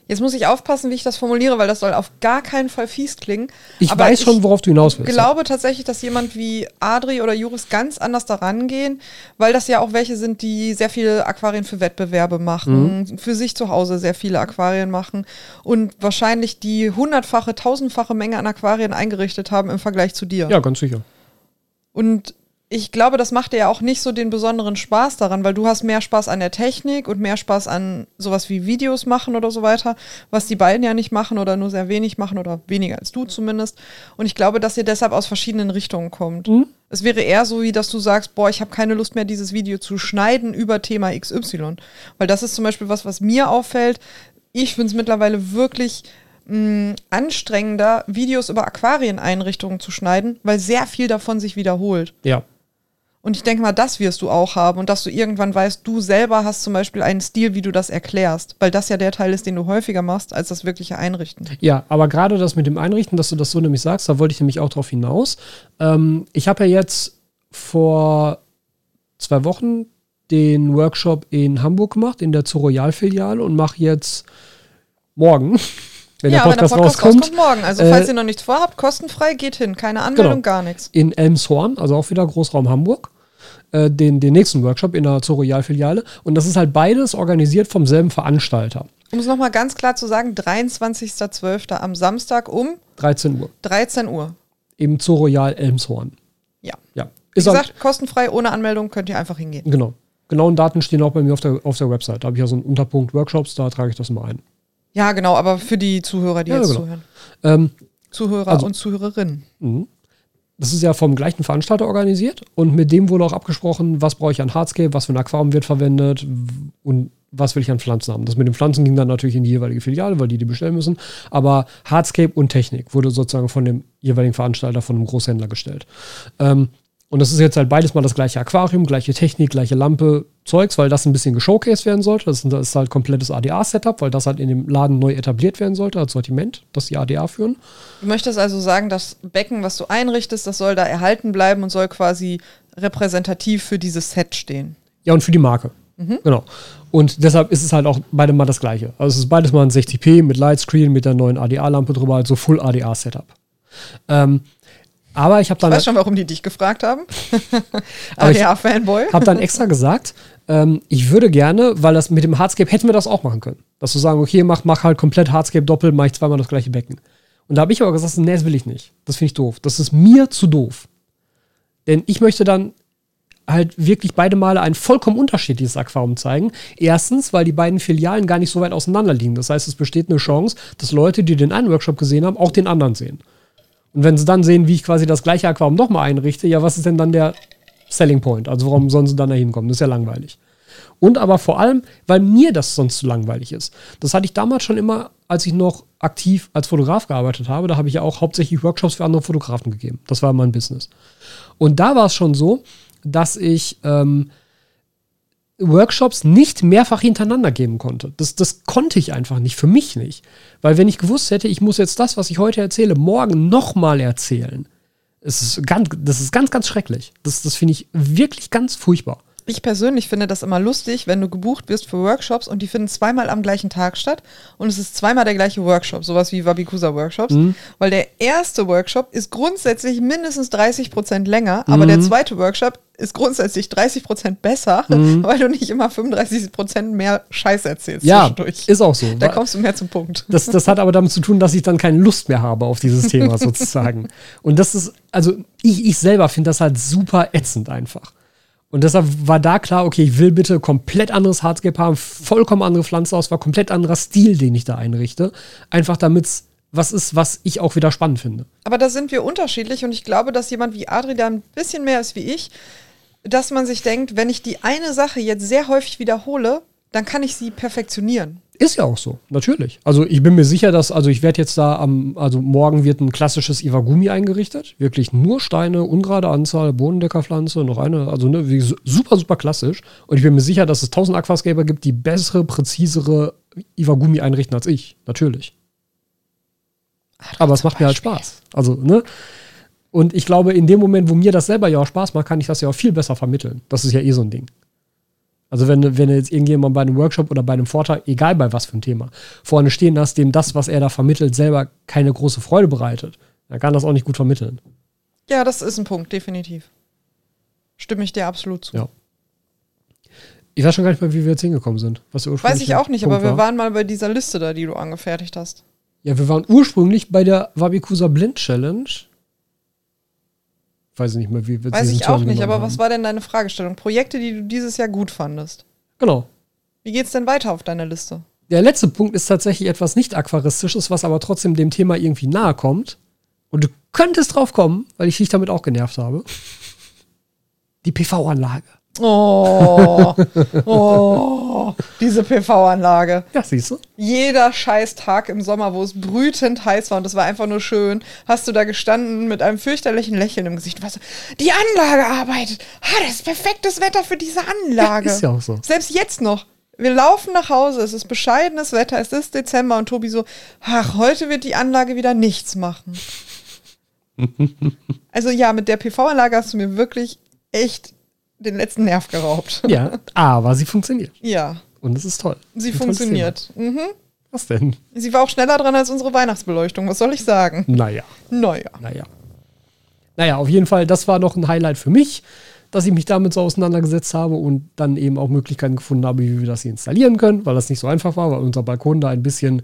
Jetzt muss ich aufpassen, wie ich das formuliere, weil das soll auf gar keinen Fall fies klingen. Ich Aber weiß schon, worauf du hinaus willst. Ich glaube tatsächlich, dass jemand wie Adri oder Juris ganz anders daran gehen, weil das ja auch welche sind, die sehr viele Aquarien für Wettbewerbe machen, Mhm. für sich zu Hause sehr viele Aquarien machen und wahrscheinlich die hundertfache, tausendfache Menge an Aquarien eingerichtet haben im Vergleich zu dir. Ja, ganz sicher. Und ich glaube, das macht dir ja auch nicht so den besonderen Spaß daran, weil du hast mehr Spaß an der Technik und mehr Spaß an sowas wie Videos machen oder so weiter, was die beiden ja nicht machen oder nur sehr wenig machen oder weniger als du zumindest. Und ich glaube, dass ihr deshalb aus verschiedenen Richtungen kommt. Mhm. Es wäre eher so, wie dass du sagst, boah, ich habe keine Lust mehr, dieses Video zu schneiden über Thema XY. Weil das ist zum Beispiel was, was mir auffällt. Ich finde es mittlerweile wirklich mh, anstrengender, Videos über Aquarieneinrichtungen zu schneiden, weil sehr viel davon sich wiederholt. Ja. Und ich denke mal, das wirst du auch haben und dass du irgendwann weißt, du selber hast zum Beispiel einen Stil, wie du das erklärst, weil das ja der Teil ist, den du häufiger machst, als das wirkliche Einrichten. Ja, aber gerade das mit dem Einrichten, dass du das so nämlich sagst, da wollte ich nämlich auch drauf hinaus. Ähm, ich habe ja jetzt vor zwei Wochen den Workshop in Hamburg gemacht, in der Zoo Royal Filiale und mache jetzt morgen wenn ja, der wenn der Podcast rauskommt. rauskommt morgen. Also, falls äh, ihr noch nichts vorhabt, kostenfrei, geht hin. Keine Anmeldung, genau. gar nichts. In Elmshorn, also auch wieder Großraum Hamburg, äh, den, den nächsten Workshop in der Zoroyal-Filiale. Und das ist halt beides organisiert vom selben Veranstalter. Um es nochmal ganz klar zu sagen, 23.12. am Samstag um 13 Uhr. 13 Uhr. Im Zoroyal Elmshorn. Ja. ja. Wie gesagt, halt, kostenfrei, ohne Anmeldung könnt ihr einfach hingehen. Genau. Genauen Daten stehen auch bei mir auf der, auf der Website. Da habe ich ja so einen Unterpunkt Workshops, da trage ich das mal ein. Ja, genau, aber für die Zuhörer, die ja, jetzt genau. zuhören. Ähm, Zuhörer also, und Zuhörerinnen. Mhm. Das ist ja vom gleichen Veranstalter organisiert und mit dem wurde auch abgesprochen, was brauche ich an Hardscape, was für ein Aquarium wird verwendet und was will ich an Pflanzen haben. Das mit den Pflanzen ging dann natürlich in die jeweilige Filiale, weil die die bestellen müssen. Aber Hardscape und Technik wurde sozusagen von dem jeweiligen Veranstalter, von einem Großhändler gestellt. Ähm, und das ist jetzt halt beides mal das gleiche Aquarium, gleiche Technik, gleiche Lampe, Zeugs, weil das ein bisschen geshowcased werden sollte. Das ist halt komplettes ADA-Setup, weil das halt in dem Laden neu etabliert werden sollte als Sortiment, das die ADA führen. Du möchtest also sagen, das Becken, was du einrichtest, das soll da erhalten bleiben und soll quasi repräsentativ für dieses Set stehen. Ja, und für die Marke. Mhm. Genau. Und deshalb ist es halt auch beide mal das gleiche. Also es ist beides mal ein 60p mit Lightscreen, mit der neuen ADA-Lampe drüber, also Full ADA-Setup. Ähm, aber ich habe dann. Ich weiß schon, warum die dich gefragt haben. [laughs] Aber ja, Fanboy. habe dann extra gesagt, ähm, ich würde gerne, weil das mit dem Hardscape hätten wir das auch machen können. Dass du sagen, okay, mach, mach halt komplett Hardscape doppelt, mach ich zweimal das gleiche Becken. Und da habe ich aber gesagt, nee, das will ich nicht. Das finde ich doof. Das ist mir zu doof. Denn ich möchte dann halt wirklich beide Male ein vollkommen unterschiedliches Aquarium zeigen. Erstens, weil die beiden Filialen gar nicht so weit auseinander liegen. Das heißt, es besteht eine Chance, dass Leute, die den einen Workshop gesehen haben, auch den anderen sehen. Und wenn sie dann sehen, wie ich quasi das gleiche Aquarium nochmal einrichte, ja, was ist denn dann der Selling Point? Also warum sollen sie dann da hinkommen? Das ist ja langweilig. Und aber vor allem, weil mir das sonst zu langweilig ist. Das hatte ich damals schon immer, als ich noch aktiv als Fotograf gearbeitet habe. Da habe ich ja auch hauptsächlich Workshops für andere Fotografen gegeben. Das war mein Business. Und da war es schon so, dass ich ähm, Workshops nicht mehrfach hintereinander geben konnte. Das, das konnte ich einfach nicht, für mich nicht. Weil wenn ich gewusst hätte, ich muss jetzt das, was ich heute erzähle, morgen nochmal erzählen, es ist ganz, das ist ganz, ganz schrecklich. Das, das finde ich wirklich ganz furchtbar. Ich persönlich finde das immer lustig, wenn du gebucht wirst für Workshops und die finden zweimal am gleichen Tag statt und es ist zweimal der gleiche Workshop, sowas wie Wabikusa Workshops, mhm. weil der erste Workshop ist grundsätzlich mindestens 30 Prozent länger, mhm. aber der zweite Workshop ist grundsätzlich 30 Prozent besser, mhm. [laughs] weil du nicht immer 35 Prozent mehr Scheiß erzählst. Ja, ist auch so. Da kommst du mehr zum Punkt. Das, das hat aber damit zu tun, dass ich dann keine Lust mehr habe auf dieses Thema [laughs] sozusagen. Und das ist, also ich, ich selber finde das halt super ätzend einfach. Und deshalb war da klar, okay, ich will bitte komplett anderes Hardscape haben, vollkommen andere Pflanzenauswahl, komplett anderer Stil, den ich da einrichte. Einfach damit es was ist, was ich auch wieder spannend finde. Aber da sind wir unterschiedlich und ich glaube, dass jemand wie Adri da ein bisschen mehr ist wie ich, dass man sich denkt, wenn ich die eine Sache jetzt sehr häufig wiederhole, dann kann ich sie perfektionieren. Ist ja auch so, natürlich. Also ich bin mir sicher, dass, also ich werde jetzt da am, also morgen wird ein klassisches Iwagumi eingerichtet. Wirklich nur Steine, ungerade Anzahl, Bodendeckerpflanze, noch eine, also ne, super, super klassisch. Und ich bin mir sicher, dass es tausend Aquascaper gibt, die bessere, präzisere Iwagumi einrichten als ich. Natürlich. Ach, Aber es macht mir halt Spaß. Also, ne? Und ich glaube, in dem Moment, wo mir das selber ja auch Spaß macht, kann ich das ja auch viel besser vermitteln. Das ist ja eh so ein Ding. Also wenn, wenn jetzt irgendjemand bei einem Workshop oder bei einem Vortrag, egal bei was für ein Thema, vorne stehen hast, dem das, was er da vermittelt, selber keine große Freude bereitet, dann kann das auch nicht gut vermitteln. Ja, das ist ein Punkt, definitiv. Stimme ich dir absolut zu. Ja. Ich weiß schon gar nicht mehr, wie wir jetzt hingekommen sind. Was weiß ich auch nicht, Punkt aber wir war. waren mal bei dieser Liste da, die du angefertigt hast. Ja, wir waren ursprünglich bei der Wabikusa Blind Challenge weiß ich nicht mehr, wie wir Weiß ich auch Term nicht, genommen aber was haben. war denn deine Fragestellung? Projekte, die du dieses Jahr gut fandest. Genau. Wie geht's denn weiter auf deiner Liste? Der letzte Punkt ist tatsächlich etwas nicht aquaristisches, was aber trotzdem dem Thema irgendwie nahe kommt. Und du könntest drauf kommen, weil ich dich damit auch genervt habe. Die PV-Anlage. Oh, oh, diese PV-Anlage. Ja, siehst du? Jeder scheiß Tag im Sommer, wo es brütend heiß war und es war einfach nur schön, hast du da gestanden mit einem fürchterlichen Lächeln im Gesicht. und warst so, die Anlage arbeitet. Ha, das ist perfektes Wetter für diese Anlage. Ja, ist ja auch so. Selbst jetzt noch. Wir laufen nach Hause, es ist bescheidenes Wetter, es ist Dezember und Tobi so, ach, heute wird die Anlage wieder nichts machen. [laughs] also ja, mit der PV-Anlage hast du mir wirklich echt den letzten Nerv geraubt. [laughs] Ja, aber sie funktioniert. Ja, Und es ist toll. sie Ein funktioniert. Mhm. Was denn? Sie war auch schneller dran als unsere Weihnachtsbeleuchtung, was soll ich sagen? Naja, Naja. naja. Naja, auf jeden Fall, das war noch ein Highlight für mich, dass ich mich damit so auseinandergesetzt habe und dann eben auch Möglichkeiten gefunden habe, wie wir das hier installieren können, weil das nicht so einfach war, weil unser Balkon da ein bisschen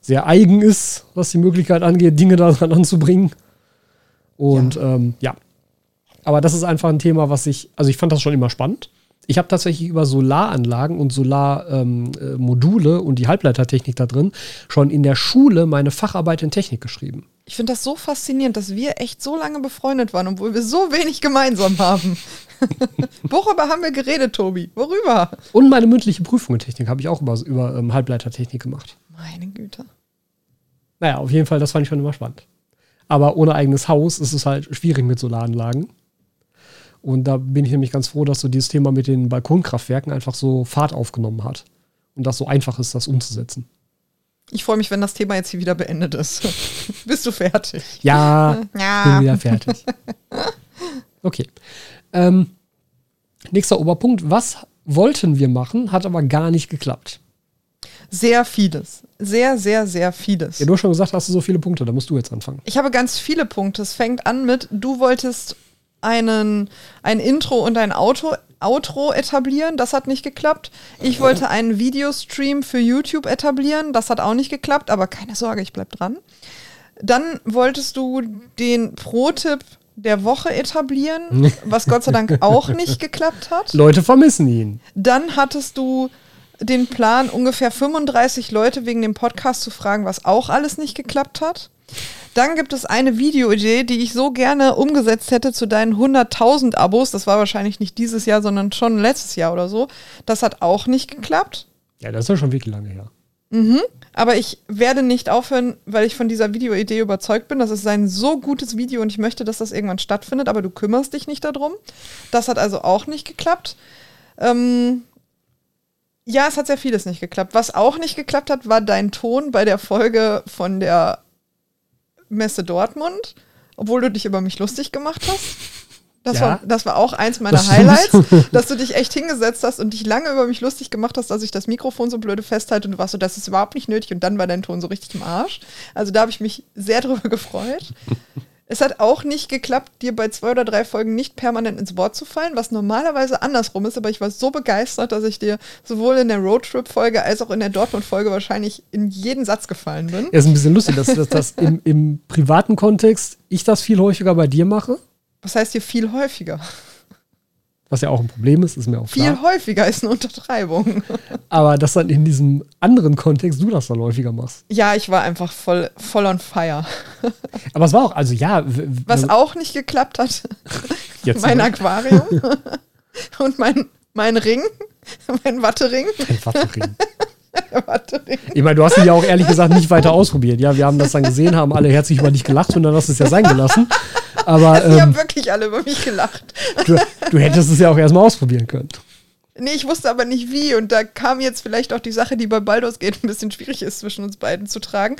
sehr eigen ist, was die Möglichkeit angeht, Dinge daran anzubringen. Und ja. Ähm, ja. Aber das ist einfach ein Thema, was ich, also ich fand das schon immer spannend. Ich habe tatsächlich über Solaranlagen und Solarmodule ähm, und die Halbleitertechnik da drin schon in der Schule meine Facharbeit in Technik geschrieben. Ich finde das so faszinierend, dass wir echt so lange befreundet waren, obwohl wir so wenig gemeinsam haben. [laughs] Worüber haben wir geredet, Tobi? Worüber? Und meine mündliche Prüfung in Technik habe ich auch über, über ähm, Halbleitertechnik gemacht. Meine Güte. Naja, auf jeden Fall, das fand ich schon immer spannend. Aber ohne eigenes Haus ist es halt schwierig mit Solaranlagen. Und da bin ich nämlich ganz froh, dass so dieses Thema mit den Balkonkraftwerken einfach so Fahrt aufgenommen hat. Und das so einfach ist, das umzusetzen. Ich freue mich, wenn das Thema jetzt hier wieder beendet ist. [laughs] Bist du fertig? Ja, Ja. bin wieder fertig. [laughs] Okay. Ähm, nächster Oberpunkt. Was wollten wir machen, hat aber gar nicht geklappt. Sehr vieles. Sehr, sehr, sehr vieles. Ja, du hast schon gesagt, hast du so viele Punkte, da musst du jetzt anfangen. Ich habe ganz viele Punkte. Es fängt an mit, du wolltest einen, ein Intro und ein Auto, Outro etablieren. Das hat nicht geklappt. Ich wollte einen Videostream für YouTube etablieren. Das hat auch nicht geklappt, aber keine Sorge, ich bleib dran. Dann wolltest du den Pro-Tipp der Woche etablieren, [laughs] was Gott sei Dank auch nicht geklappt hat. Leute vermissen ihn. Dann hattest du den Plan, ungefähr 35 Leute wegen dem Podcast zu fragen, was auch alles nicht geklappt hat. Dann gibt es eine Videoidee, die ich so gerne umgesetzt hätte zu deinen 100.000 Abos. Das war wahrscheinlich nicht dieses Jahr, sondern schon letztes Jahr oder so. Das hat auch nicht geklappt. Ja, das ist ja schon wirklich lange her. Aber ich werde nicht aufhören, weil ich von dieser Videoidee überzeugt bin. Das ist ein so gutes Video und ich möchte, dass das irgendwann stattfindet, aber du kümmerst dich nicht darum. Das hat also auch nicht geklappt. Ähm ja, es hat sehr vieles nicht geklappt. Was auch nicht geklappt hat, war dein Ton bei der Folge von der Messe Dortmund, obwohl du dich über mich lustig gemacht hast. Das, Ja. war, das war auch eins meiner Das. Highlights, dass du dich echt hingesetzt hast und dich lange über mich lustig gemacht hast, dass ich das Mikrofon so blöde festhalte und du warst so, das ist überhaupt nicht nötig und dann war dein Ton so richtig im Arsch. Also da habe ich mich sehr drüber gefreut. Es hat auch nicht geklappt, dir bei zwei oder drei Folgen nicht permanent ins Wort zu fallen, was normalerweise andersrum ist, aber ich war so begeistert, dass ich dir sowohl in der Roadtrip-Folge als auch in der Dortmund-Folge wahrscheinlich in jeden Satz gefallen bin. Ja, ist ein bisschen lustig, dass, dass das im, im privaten Kontext ich das viel häufiger bei dir mache. Was heißt hier viel häufiger? Was ja auch ein Problem ist, ist mir auch Viel klar. häufiger ist eine Untertreibung. [laughs] Aber dass dann in diesem anderen Kontext du das dann häufiger machst. Ja, ich war einfach voll, voll on fire. [laughs] Aber es war auch, also ja, Was auch nicht geklappt hat, [laughs] jetzt mein Aquarium und mein, mein Ring, mein Wattering. Ein Wattering. Wattering. Ich meine, du hast ihn ja auch ehrlich gesagt nicht weiter ausprobiert. Ja, wir haben das dann gesehen, haben alle herzlich über dich gelacht und dann hast du es ja sein gelassen. Aber [laughs] Die haben ähm, wirklich alle über mich gelacht. [laughs] du, du hättest es ja auch erstmal ausprobieren können. Nee, ich wusste aber nicht wie. Und da kam jetzt vielleicht auch die Sache, die bei Baldur's Gate ein bisschen schwierig ist, zwischen uns beiden zu tragen.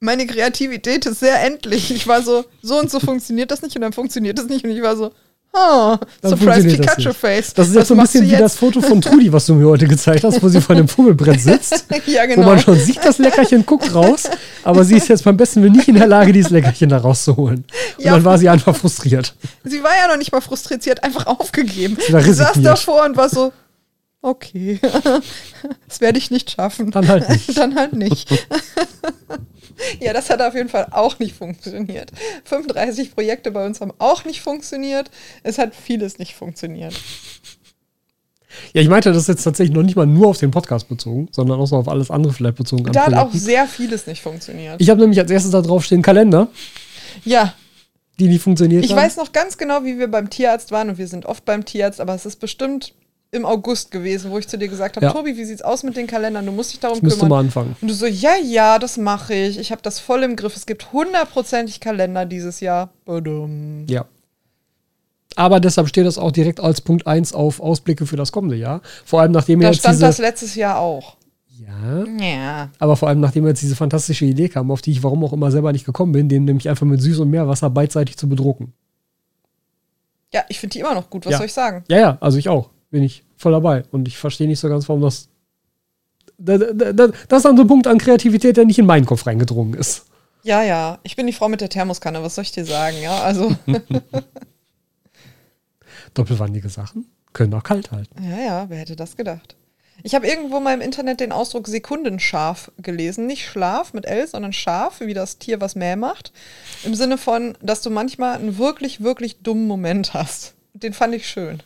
Meine Kreativität ist sehr endlich. Ich war so, so und so funktioniert das nicht und dann funktioniert das nicht. Und ich war so, oh, Dann Surprise Pikachu. Face. Das ist Was jetzt so ein bisschen wie das Foto von Trudi, was du mir heute gezeigt hast, wo sie vor dem [laughs] Fummelbrett sitzt. ja, Wo genau. man schon sieht, das Leckerchen guckt raus, aber sie ist jetzt beim besten Willen nicht in der Lage, dieses Leckerchen da rauszuholen. Und Ja. dann war sie einfach frustriert. Sie war ja noch nicht mal frustriert, sie hat einfach aufgegeben. Sie Sie saß davor und war so, Okay. [laughs] das werde ich nicht schaffen. Dann halt nicht. [laughs] Dann halt nicht. [laughs] ja, das hat auf jeden Fall auch nicht funktioniert. 35 Projekte bei uns haben auch nicht funktioniert. Es hat vieles nicht funktioniert. Ja, ich meinte das ist jetzt tatsächlich noch nicht mal nur auf den Podcast bezogen, sondern auch so auf alles andere vielleicht bezogen. Da hat auch sehr vieles nicht funktioniert. Ich habe nämlich als erstes da drauf stehen Kalender, ja, die nicht funktioniert ich haben. weiß noch ganz genau, wie wir beim Tierarzt waren und wir sind oft beim Tierarzt, aber es ist bestimmt im August gewesen, wo ich zu dir gesagt habe, Ja. Tobi, wie sieht's aus mit den Kalendern? Du musst dich darum müsste kümmern. mal anfangen. Und du so, ja, ja, das mache ich. Ich habe das voll im Griff. Es gibt hundertprozentig Kalender dieses Jahr. Badum. Ja. Aber deshalb steht das auch direkt als Punkt 1 auf Ausblicke für das kommende Jahr. Vor allem nachdem Da jetzt stand diese, das letztes Jahr auch. Ja, Ja. aber vor allem nachdem jetzt diese fantastische Idee kam, auf die ich warum auch immer selber nicht gekommen bin, den nämlich einfach mit Süß- und Meerwasser beidseitig zu bedrucken. Ja, ich finde die immer noch gut. Was Ja. soll ich sagen? Ja, ja, also ich auch. Bin ich voll dabei. Und ich verstehe nicht so ganz, warum das. Da, da, da, das ist dann so ein Punkt an Kreativität, der nicht in meinen Kopf reingedrungen ist. Ja, ja. Ich bin die Frau mit der Thermoskanne. Was soll ich dir sagen? Ja, also. [laughs] Doppelwandige Sachen können auch kalt halten. ja, ja. Wer hätte das gedacht? Ich habe irgendwo mal im Internet den Ausdruck Sekundenscharf gelesen. Nicht Schlaf mit L, sondern Schaf, wie das Tier, was Mäh macht. Im Sinne von, dass du manchmal einen wirklich, wirklich dummen Moment hast. Den fand ich schön.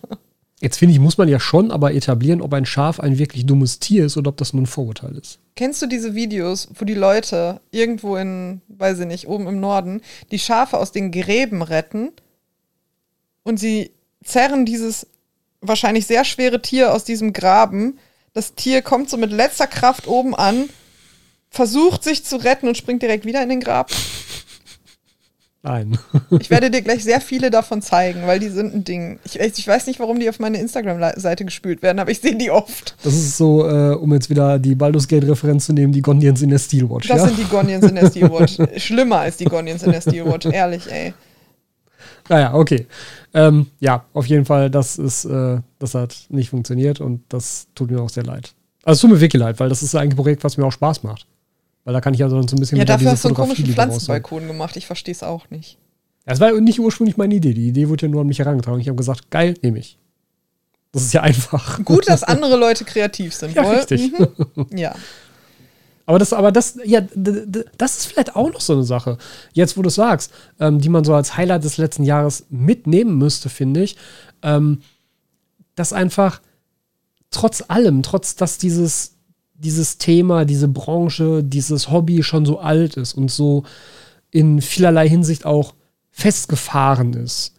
Jetzt finde ich, muss man ja schon aber etablieren, ob ein Schaf ein wirklich dummes Tier ist oder ob das nur ein Vorurteil ist. Kennst du diese Videos, wo die Leute irgendwo in, weiß ich nicht, oben im Norden, die Schafe aus den Gräben retten und sie zerren dieses wahrscheinlich sehr schwere Tier aus diesem Graben. Das Tier kommt so mit letzter Kraft oben an, versucht sich zu retten und springt direkt wieder in den Grab. Nein. Ich werde dir gleich sehr viele davon zeigen, weil die sind ein Ding. Ich, ich weiß nicht, warum die auf meine Instagram-Seite gespült werden, aber ich sehe die oft. Das ist so, äh, um jetzt wieder die Baldur's Gate-Referenz zu nehmen, die Gondians in der Steelwatch. Das ja? sind die Gonions in der Steelwatch. [laughs] Schlimmer als die Gonions in der Steelwatch, ehrlich, ey. Naja, okay. Ähm, ja, auf jeden Fall, das ist, äh, das hat nicht funktioniert und das tut mir auch sehr leid. Also es tut mir wirklich leid, weil das ist ein Projekt, was mir auch Spaß macht. Weil da kann ich also dann so ein bisschen Ja, dafür hast du einen komischen rausholen. Pflanzenbalkon gemacht. Ich verstehe es auch nicht. Das war nicht ursprünglich meine Idee. Die Idee wurde ja nur an mich herangetragen. Ich habe gesagt, geil, nehme ich. Das ist ja einfach. Gut, dass andere Leute kreativ sind, Ja, wohl? richtig. Mhm. [laughs] Ja. Aber das, aber das, ja, das ist vielleicht auch noch so eine Sache. Jetzt, wo du es sagst, ähm, die man so als Highlight des letzten Jahres mitnehmen müsste, finde ich, ähm, dass einfach trotz allem, trotz dass dieses, dieses Thema, diese Branche, dieses Hobby schon so alt ist und so in vielerlei Hinsicht auch festgefahren ist.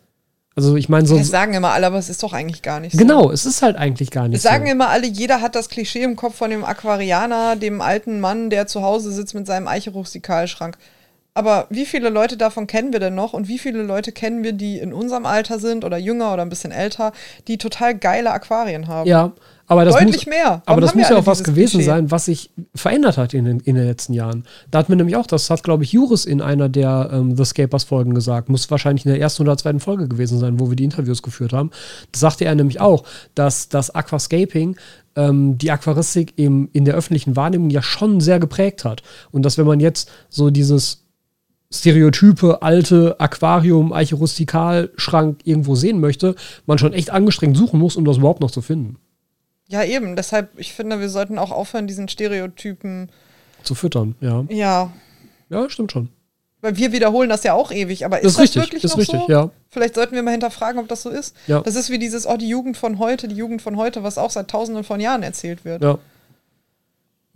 Also ich meine so, Das sagen immer alle, aber es ist doch eigentlich gar nicht so. genau, es ist halt eigentlich gar nicht sagen so. immer alle, jeder hat das Klischee im Kopf von dem Aquarianer, dem alten Mann, der zu Hause sitzt mit seinem Eicheruchsikalschrank. Aber wie viele Leute davon kennen wir denn noch und wie viele Leute kennen wir, die in unserem Alter sind oder jünger oder ein bisschen älter, die total geile Aquarien haben? Ja, aber das Deutlich muss, mehr. Warum Aber das muss ja auch was gewesen Klischee? sein, was sich verändert hat in den, in den letzten Jahren. Da hat mir nämlich auch, das hat, glaube ich, Juris in einer der ähm, The Scapers-Folgen gesagt, muss wahrscheinlich in der ersten oder zweiten Folge gewesen sein, wo wir die Interviews geführt haben. Da sagte er nämlich auch, dass das Aquascaping ähm, die Aquaristik im, in der öffentlichen Wahrnehmung ja schon sehr geprägt hat. Und dass wenn man jetzt so dieses stereotype alte Aquarium, Eiche Rustikal-Schrank irgendwo sehen möchte, man schon echt angestrengt suchen muss, um das überhaupt noch zu finden. Ja, eben. Deshalb, ich finde, wir sollten auch aufhören, diesen Stereotypen. Zu füttern, ja. Ja, Ja, stimmt schon. weil wir wiederholen das ja auch ewig. Aber ist Das das, ist richtig, wirklich ist noch richtig, so? ja. Vielleicht sollten wir mal hinterfragen, ob das so ist. Ja. Das ist wie dieses, oh, die Jugend von heute, die Jugend von heute, was auch seit tausenden von Jahren erzählt wird. Ja.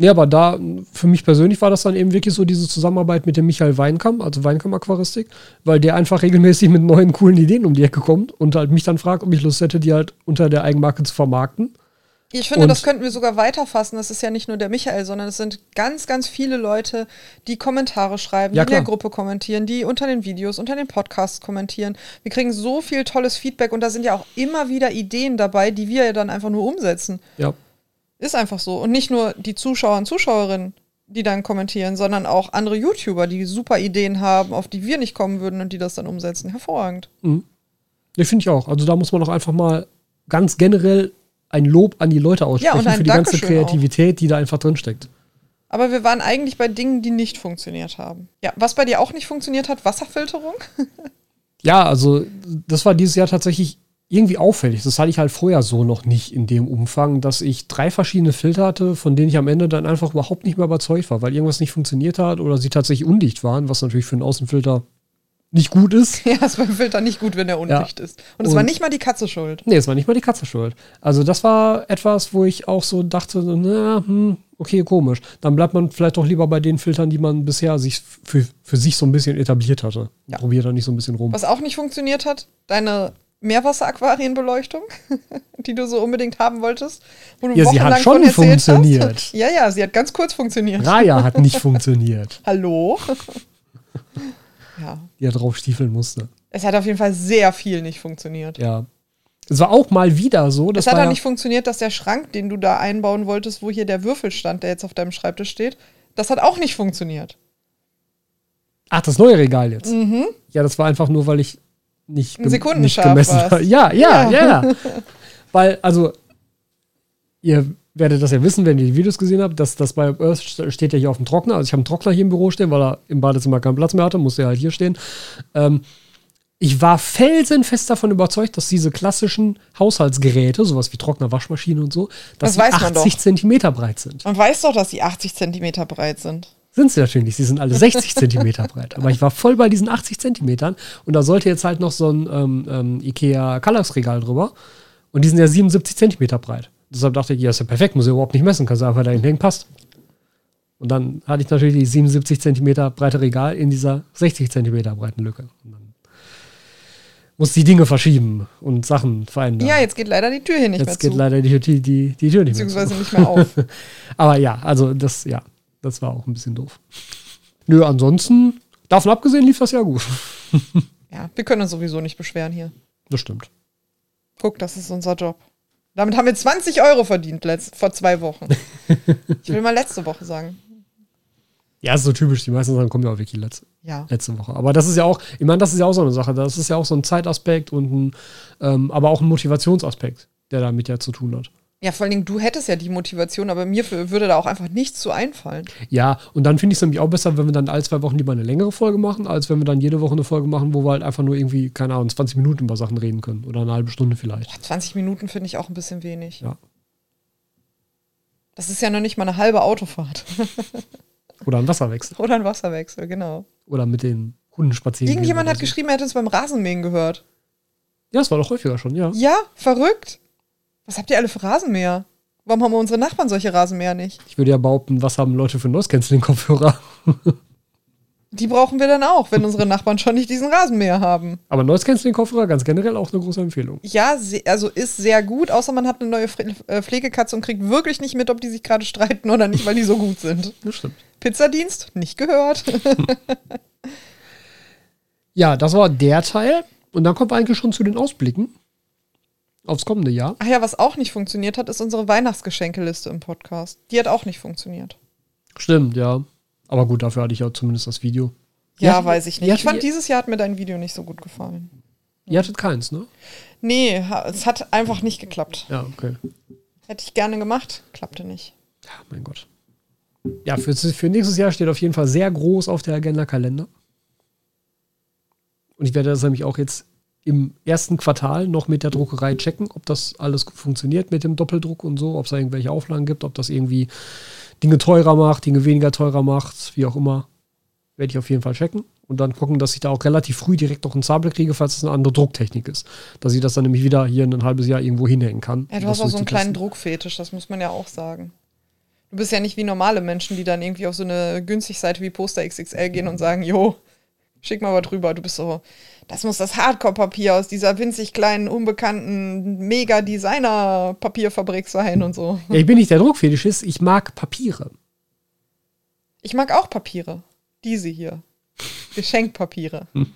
Nee, aber da, für mich persönlich war das dann eben wirklich so diese Zusammenarbeit mit dem Michael Weinkamm, also Weinkamm Aquaristik, weil der einfach regelmäßig mit neuen, coolen Ideen um die Ecke kommt und halt mich dann fragt, ob ich Lust hätte, die halt unter der Eigenmarke zu vermarkten. Ich finde, Und- das könnten wir sogar weiterfassen. Das ist ja nicht nur der Michael, sondern es sind ganz, ganz viele Leute, die Kommentare schreiben, Ja, die in der. Gruppe kommentieren, die unter den Videos, unter den Podcasts kommentieren. Wir kriegen so viel tolles Feedback und da sind ja auch immer wieder Ideen dabei, die wir ja dann einfach nur umsetzen. Ja. Ist einfach so. Und nicht nur die Zuschauer und Zuschauerinnen, die dann kommentieren, sondern auch andere YouTuber, die super Ideen haben, auf die wir nicht kommen würden und die das dann umsetzen. Hervorragend. Ne, finde ich auch. Also da muss man auch einfach mal ganz generell ein Lob an die Leute aussprechen Ja, für die ganze Dankeschön Kreativität, die da einfach drin steckt. Aber wir waren eigentlich bei Dingen, die nicht funktioniert haben. Ja, was bei dir auch nicht funktioniert hat, Wasserfilterung. [laughs] Ja, also das war dieses Jahr tatsächlich irgendwie auffällig. Das hatte ich halt vorher so noch nicht in dem Umfang, dass ich drei verschiedene Filter hatte, von denen ich am Ende dann einfach überhaupt nicht mehr überzeugt war, weil irgendwas nicht funktioniert hat oder sie tatsächlich undicht waren, was natürlich für einen Außenfilter nicht gut ist. [laughs] Ja, ist beim Filter nicht gut, wenn er undicht Ja. ist. Und es war nicht mal die Katze schuld. Nee, es war nicht mal die Katze schuld. Also das war etwas, wo ich auch so dachte, na, hm, okay, komisch. Dann bleibt man vielleicht doch lieber bei den Filtern, die man bisher sich für, für sich so ein bisschen etabliert hatte. Ja. Probiert da nicht so ein bisschen rum. Was auch nicht funktioniert hat, deine Meerwasseraquarienbeleuchtung, [laughs] die du so unbedingt haben wolltest. Wo du Ja, sie hat schon funktioniert. Hast. Ja, ja, sie hat ganz kurz funktioniert. Raya hat nicht [laughs] funktioniert, Hallo? Ja, die er drauf stiefeln musste. es hat auf jeden Fall sehr viel nicht funktioniert. Ja. Es war auch mal wieder so, das es hat auch ja, nicht funktioniert, dass der Schrank, den du da einbauen wolltest, wo hier der Würfel stand, der jetzt auf deinem Schreibtisch steht, das hat auch nicht funktioniert. Ach, das neue Regal jetzt. Ja, das war einfach nur, weil ich nicht, gem- nicht gemessen habe. [laughs] Ja, Ja. ja, ja. [laughs] weil, also, ihr werdet das ja wissen, wenn ihr die Videos gesehen habt, dass das bei Earth st- steht ja hier auf dem Trockner. Also ich habe einen Trockner hier im Büro stehen, weil er im Badezimmer keinen Platz mehr hatte, musste er halt hier stehen. Ähm, ich war felsenfest davon überzeugt, dass diese klassischen Haushaltsgeräte, sowas wie Trockner, Waschmaschine und so, dass Das sie weiß man 80 doch. Zentimeter breit sind. Man weiß doch, dass sie 80 Zentimeter breit sind. Sind sie natürlich nicht. Sie sind alle 60 [laughs] Zentimeter breit. Aber ich war voll bei diesen 80 Zentimetern. Und da sollte jetzt halt noch so ein ähm, ähm, Ikea Kallax-Regal drüber. Und die sind ja 77 Zentimeter breit. Deshalb dachte ich, ja, ist ja perfekt, muss ich überhaupt nicht messen, kannst du einfach da hinhängen, passt. Und dann hatte ich natürlich die 77 Zentimeter breite Regal in dieser 60 Zentimeter breiten Lücke. Und dann musste die Dinge verschieben und Sachen verändern. Ja, jetzt geht leider die Tür hier nicht jetzt mehr geht zu. leider die, die, die, die Tür nicht mehr zu. Beziehungsweise nicht mehr auf. [laughs] Aber ja, also das, ja, das war auch ein bisschen doof. Nö, ansonsten, davon abgesehen, lief das ja gut. [laughs] Ja, wir können uns sowieso nicht beschweren hier. Das stimmt. Guck, das ist unser Job. Damit haben wir 20 Euro verdient letzt, vor zwei Wochen. [laughs] Ich will mal letzte Woche sagen. Ja, ist so typisch. Die meisten Sachen kommen ja auch wirklich letzte, Ja. letzte Woche. Aber das ist ja auch, ich meine, das ist ja auch so eine Sache. Das ist ja auch so ein Zeitaspekt und ein, ähm, aber auch ein Motivationsaspekt, der damit ja zu tun hat. Ja, vor allen Dingen, du hättest ja die Motivation, aber mir würde da auch einfach nichts zu einfallen. Ja, und dann finde ich es nämlich auch besser, wenn wir dann alle zwei Wochen lieber eine längere Folge machen, als wenn wir dann jede Woche eine Folge machen, wo wir halt einfach nur irgendwie, keine Ahnung, 20 Minuten über Sachen reden können. Oder eine halbe Stunde vielleicht. 20 Minuten finde ich auch ein bisschen wenig. Ja. Das ist ja noch nicht mal eine halbe Autofahrt. [laughs] Oder ein Wasserwechsel. Oder ein Wasserwechsel, genau. Oder mit den Hunden spazieren. Irgendjemand hat so. geschrieben, er hätte es beim Rasenmähen gehört. Ja, es war doch häufiger schon, ja. Ja, verrückt. Was habt ihr alle für Rasenmäher? Warum haben unsere Nachbarn solche Rasenmäher nicht? Ich würde ja behaupten, was haben Leute für Noise Cancelling Kopfhörer? [laughs] Die brauchen wir dann auch, wenn unsere Nachbarn schon nicht diesen Rasenmäher haben. Aber Noise Cancelling Kopfhörer ganz generell auch eine große Empfehlung. Ja, also ist sehr gut, außer man hat eine neue äh, Pflegekatze und kriegt wirklich nicht mit, ob die sich gerade streiten oder nicht, weil die so gut sind. [laughs] Das stimmt. Pizzadienst? Nicht gehört. [laughs] Ja, das war der Teil. Und dann kommen wir eigentlich schon zu den Ausblicken aufs kommende Jahr. Ach ja, was auch nicht funktioniert hat, ist unsere Weihnachtsgeschenkeliste im Podcast. Die hat auch nicht funktioniert. Stimmt, ja. Aber gut, dafür hatte ich ja zumindest das Video. Ja, Ihr- weiß ich nicht. Ich fand, dieses Jahr hat mir dein Video nicht so gut gefallen. Ihr hattet keins, ne? Nee, es hat einfach nicht geklappt. Ja, okay. Hätte ich gerne gemacht, klappte nicht. Ja, mein Gott. Ja, für, für nächstes Jahr steht auf jeden Fall sehr groß auf der Agenda Kalender. Und ich werde das nämlich auch jetzt im ersten Quartal noch mit der Druckerei checken, ob das alles gut funktioniert mit dem Doppeldruck und so, ob es da irgendwelche Auflagen gibt, ob das irgendwie Dinge teurer macht, Dinge weniger teurer macht, wie auch immer. Werde ich auf jeden Fall checken und dann gucken, dass ich da auch relativ früh direkt noch ein Zabel kriege, falls es eine andere Drucktechnik ist. Dass ich das dann nämlich wieder hier in ein halbes Jahr irgendwo hinhängen kann. Ja, du hast auch so einen kleinen. Druckfetisch, das muss man ja auch sagen. Du bist ja nicht wie normale Menschen, die dann irgendwie auf so eine günstig Seite wie Poster XXL gehen und sagen, jo, schick mal was drüber. Du bist so, das muss das Hardcore-Papier aus dieser winzig kleinen, unbekannten Mega-Designer-Papierfabrik sein und so. Ja, ich bin nicht der Druckfetischist, ich mag Papiere. Ich mag auch Papiere. Diese hier. Geschenkpapiere. [laughs]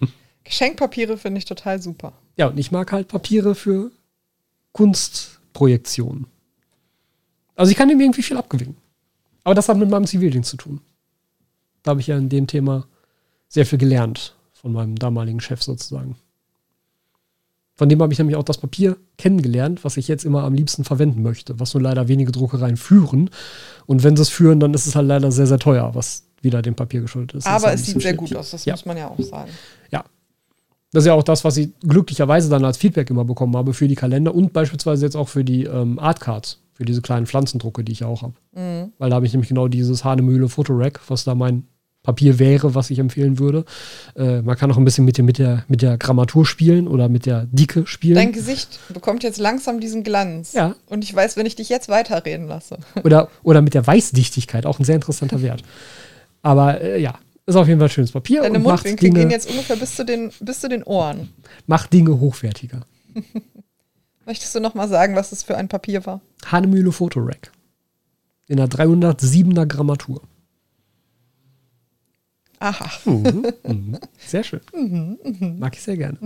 Geschenkpapiere finde ich total super. Ja, und ich mag halt Papiere für Kunstprojektion. Also ich kann dem irgendwie viel abgewinnen. Aber das hat mit meinem Zivildienst zu tun. Da habe ich ja in dem Thema sehr viel gelernt von meinem damaligen Chef sozusagen. Von dem habe ich nämlich auch das Papier kennengelernt, was ich jetzt immer am liebsten verwenden möchte, was nur leider wenige Druckereien führen. Und wenn sie es führen, dann ist es halt leider sehr, sehr teuer, was wieder dem Papier geschuldet ist. Aber es sieht sehr gut aus, das ja. muss man ja auch sagen. Ja. Das ist ja auch das, was ich glücklicherweise dann als Feedback immer bekommen habe für die Kalender und beispielsweise jetzt auch für die ähm, Artcards, für diese kleinen Pflanzendrucke, die ich auch habe. Mhm. Weil da habe ich nämlich genau dieses Hanemühle Fotorack, was da mein Papier wäre, was ich empfehlen würde. Äh, man kann auch ein bisschen mit, mit, der, mit der Grammatur spielen oder mit der Dicke spielen. Dein Gesicht bekommt jetzt langsam diesen Glanz. Ja. Und ich weiß, wenn ich dich jetzt weiterreden lasse. [laughs] Oder, oder mit der Weißdichtigkeit, auch ein sehr interessanter Wert. Aber äh, ja, ist auf jeden Fall schönes Papier Deine und macht Mundwinkel Dinge, gehen jetzt ungefähr bis zu den, bis zu den Ohren. [laughs] macht Dinge hochwertiger. [laughs] Möchtest du noch mal sagen, was das für ein Papier war? Hanemühle Fotorack. In einer 307er Grammatur. Aha. Mhm, mhm. Sehr schön. Mag ich sehr gerne.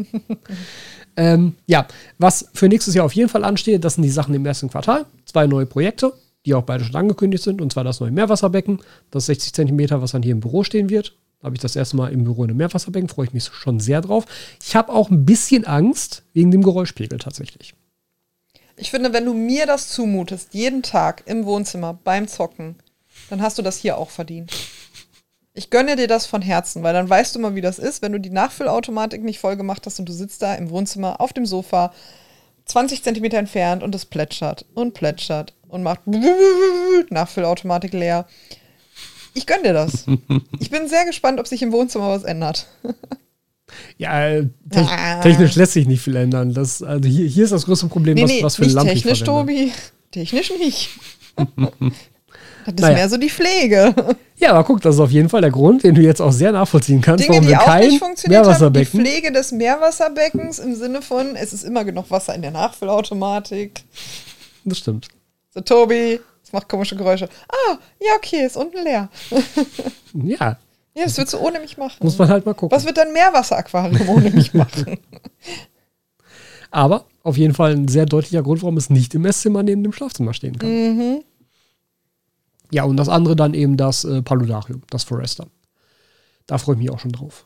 ähm, ja, was für nächstes Jahr auf jeden Fall ansteht, das sind die Sachen im ersten Quartal. Zwei neue Projekte, die auch beide schon angekündigt sind. Und zwar das neue Meerwasserbecken, das 60 Zentimeter, was dann hier im Büro stehen wird. Da habe ich das erste Mal im Büro in einem Meerwasserbecken, freue ich mich schon sehr drauf. Ich habe auch ein bisschen Angst wegen dem Geräuschpegel tatsächlich. Ich finde, wenn du mir das zumutest, jeden Tag im Wohnzimmer beim Zocken, dann hast du das hier auch verdient. Ich gönne dir das von Herzen, weil dann weißt du mal, wie das ist, wenn du die Nachfüllautomatik nicht voll gemacht hast und du sitzt da im Wohnzimmer auf dem Sofa, 20 Zentimeter entfernt und es plätschert und plätschert und macht [laughs] Nachfüllautomatik leer. Ich gönne dir das. [laughs] Ich bin sehr gespannt, ob sich im Wohnzimmer was ändert. [laughs] Ja, äh, te Ah. technisch lässt sich nicht viel ändern. Das, also hier, hier ist das größte Problem, Nee, was, nee, was für nicht Lampe technisch. Tobi. Technisch nicht. Das ist Naja. mehr so die Pflege. [laughs] Ja, aber guck, das ist auf jeden Fall der Grund, den du jetzt auch sehr nachvollziehen kannst, Dinge, warum die wir auch kein nicht funktioniert haben, die Meerwasserbecken. Pflege des Meerwasserbeckens im Sinne von, es ist immer genug Wasser in der Nachfüllautomatik. Das stimmt. So, Tobi, es macht komische Geräusche. Ah, ja, okay, ist unten leer. [laughs] Ja, Ja, das würdest du ohne mich machen. muss man halt mal gucken. Was wird dein Meerwasseraquarium ohne mich machen? [laughs] Aber auf jeden Fall ein sehr deutlicher Grund, warum es nicht im Esszimmer neben dem Schlafzimmer stehen kann. mhm. Ja, und das andere dann eben das äh, Paludarium, das Forester. Da freue ich mich auch schon drauf.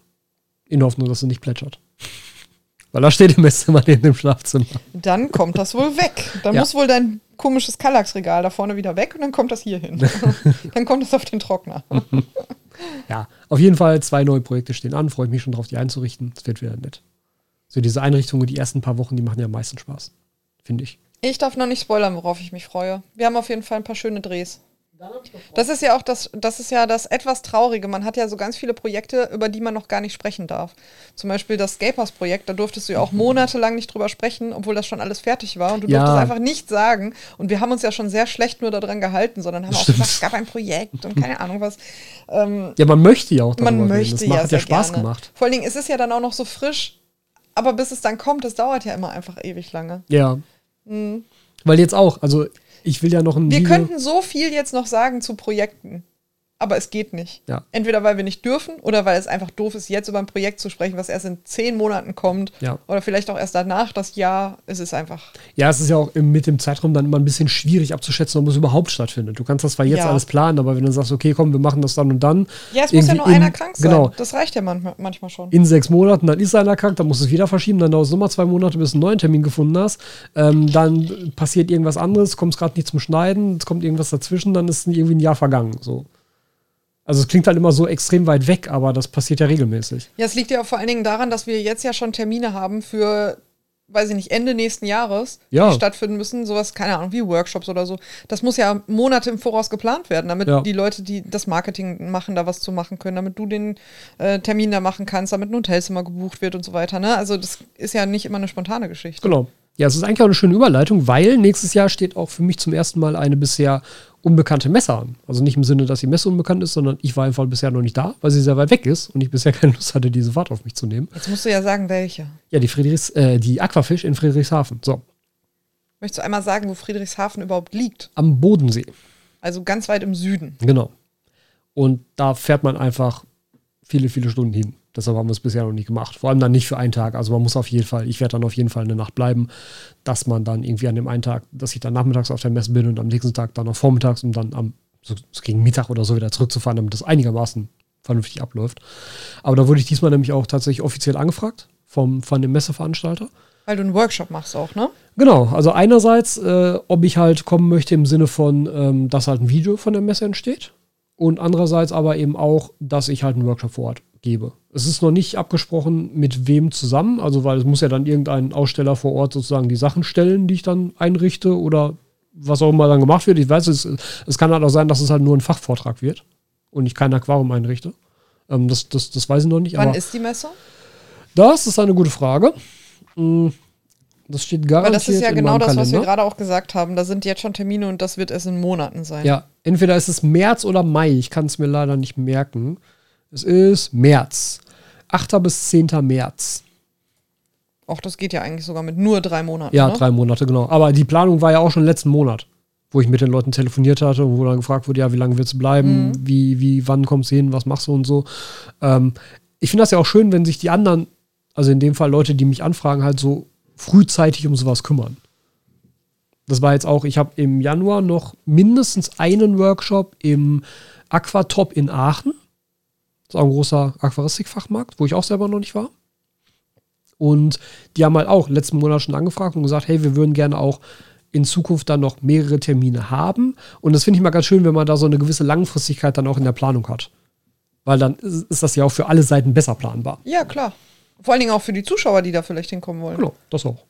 In der Hoffnung, dass es nicht plätschert. [laughs] Weil da steht im Esszimmer neben dem Schlafzimmer. Dann kommt das wohl weg. Dann [laughs] Ja. muss wohl dein komisches Kallax-Regal da vorne wieder weg und dann kommt das hier hin. [laughs] dann kommt es auf den Trockner. Ja, auf jeden Fall zwei neue Projekte stehen an. Freue ich mich schon drauf, die einzurichten. Es wird wieder nett. So diese Einrichtungen, die ersten paar Wochen, die machen ja am meisten Spaß. Finde ich. Ich darf noch nicht spoilern, worauf ich mich freue. Wir haben auf jeden Fall ein paar schöne Drehs. Das ist ja auch das, das ist ja das etwas Traurige. Man hat ja so ganz viele Projekte, über die man noch gar nicht sprechen darf. Zum Beispiel das Scapers-Projekt, da durftest du ja auch monatelang nicht drüber sprechen, obwohl das schon alles fertig war. Und du Ja. durftest einfach nichts sagen. Und wir haben uns ja schon sehr schlecht nur daran gehalten, sondern haben auch gesagt, es gab ein Projekt und keine Ahnung was. Ähm, Ja, man möchte ja auch darüber man reden. möchte Das ja sehr ja Spaß gerne. gemacht. Vor allen Dingen ist es ja dann auch noch so frisch. Aber bis es dann kommt, das dauert ja immer einfach ewig lange. Ja. Weil jetzt auch, also ich will ja noch ein. Wir Video- könnten so viel jetzt noch sagen zu Projekten, aber es geht nicht. Ja. Entweder weil wir nicht dürfen oder weil es einfach doof ist, jetzt über ein Projekt zu sprechen, was erst in zehn Monaten kommt. Ja. Oder vielleicht auch erst danach das Jahr. Es ist einfach. Ja, es ist ja auch mit dem Zeitraum dann immer ein bisschen schwierig abzuschätzen, ob es überhaupt stattfindet. Du kannst das zwar jetzt Ja. alles planen, aber wenn du sagst, okay, komm, wir machen das dann und dann. Ja, es muss ja nur in- einer krank sein. Genau. Das reicht ja manchmal, manchmal schon. In sechs Monaten, dann ist einer krank, dann musst du es wieder verschieben, dann dauert es nochmal zwei Monate, bis du einen neuen Termin gefunden hast. Ähm, dann passiert irgendwas anderes, kommst gerade nicht zum Schneiden, es kommt irgendwas dazwischen, dann ist irgendwie ein Jahr vergangen. So. Also es klingt halt immer so extrem weit weg, aber das passiert ja regelmäßig. Ja, es liegt ja auch vor allen Dingen daran, dass wir jetzt ja schon Termine haben für, weiß ich nicht, Ende nächsten Jahres, Ja. die stattfinden müssen. Sowas, keine Ahnung, wie Workshops oder so. Das muss ja Monate im Voraus geplant werden, damit Ja. die Leute, die das Marketing machen, da was zu machen können, damit du den äh, Termin da machen kannst, damit ein Hotelzimmer gebucht wird und so weiter. Ne? Also das ist ja nicht immer eine spontane Geschichte. Genau. Ja, es ist eigentlich auch eine schöne Überleitung, weil nächstes Jahr steht auch für mich zum ersten Mal eine bisher unbekannte Messe an. Also nicht im Sinne, dass die Messe unbekannt ist, sondern ich war einfach bisher noch nicht da, weil sie sehr weit weg ist und ich bisher [laughs] keine Lust hatte, diese Fahrt auf mich zu nehmen. Jetzt musst du ja sagen, welche. Ja, die Friedrichs, äh, die Aquafisch in Friedrichshafen. So, Möchtest du einmal sagen, wo Friedrichshafen überhaupt liegt? am Bodensee. Also ganz weit im Süden. Genau. Und da fährt man einfach viele, viele Stunden hin. Deshalb haben wir es bisher noch nicht gemacht. Vor allem dann nicht für einen Tag. Also man muss auf jeden Fall, ich werde dann auf jeden Fall eine Nacht bleiben, dass man dann irgendwie an dem einen Tag, dass ich dann nachmittags auf der Messe bin und am nächsten Tag dann noch vormittags und dann am so, so gegen Mittag oder so wieder zurückzufahren, damit das einigermaßen vernünftig abläuft. Aber da wurde ich diesmal nämlich auch tatsächlich offiziell angefragt vom, von dem Messeveranstalter. Weil du einen Workshop machst auch, ne? Genau, also einerseits, äh, ob ich halt kommen möchte im Sinne von, ähm, dass halt ein Video von der Messe entsteht. Und andererseits aber eben auch, dass ich halt einen Workshop vor Ort gebe. Es ist noch nicht abgesprochen, mit wem zusammen, also weil es muss ja dann irgendein Aussteller vor Ort sozusagen die Sachen stellen, die ich dann einrichte oder was auch immer dann gemacht wird. Ich weiß, es, es kann halt auch sein, dass es halt nur ein Fachvortrag wird und ich kein Aquarium einrichte. Ähm, das, das, das weiß ich noch nicht. Wann ist die Messe? Das ist eine gute Frage. Hm, das steht garantiert. Aber das ist ja genau das, was wir Kalender. gerade auch gesagt haben. Da sind jetzt schon Termine und das wird erst in Monaten sein. Ja, entweder ist es März oder Mai. Ich kann es mir leider nicht merken. Es ist März. 8. bis 10. März. Auch das geht ja eigentlich sogar mit nur drei Monaten. Ja, ne? drei Monate, genau. Aber die Planung war ja auch schon letzten Monat, wo ich mit den Leuten telefoniert hatte und wo dann gefragt wurde, ja, wie lange willst du bleiben? Mhm. Wie, wie, wann kommst du hin? Was machst du und so. Ähm, ich finde das ja auch schön, wenn sich die anderen, also in dem Fall Leute, die mich anfragen, halt so frühzeitig um sowas kümmern. Das war jetzt auch, ich habe im Januar noch mindestens einen Workshop im Aquatop in Aachen. Das ist auch ein großer Aquaristikfachmarkt, wo ich auch selber noch nicht war. Und die haben halt auch letzten Monat schon angefragt und gesagt, hey, wir würden gerne auch in Zukunft dann noch mehrere Termine haben. Und das finde ich mal ganz schön, wenn man da so eine gewisse Langfristigkeit dann auch in der Planung hat. Weil dann ist das ja auch für alle Seiten besser planbar. Ja, klar. Vor allen Dingen auch für die Zuschauer, die da vielleicht hinkommen wollen. Genau, das auch.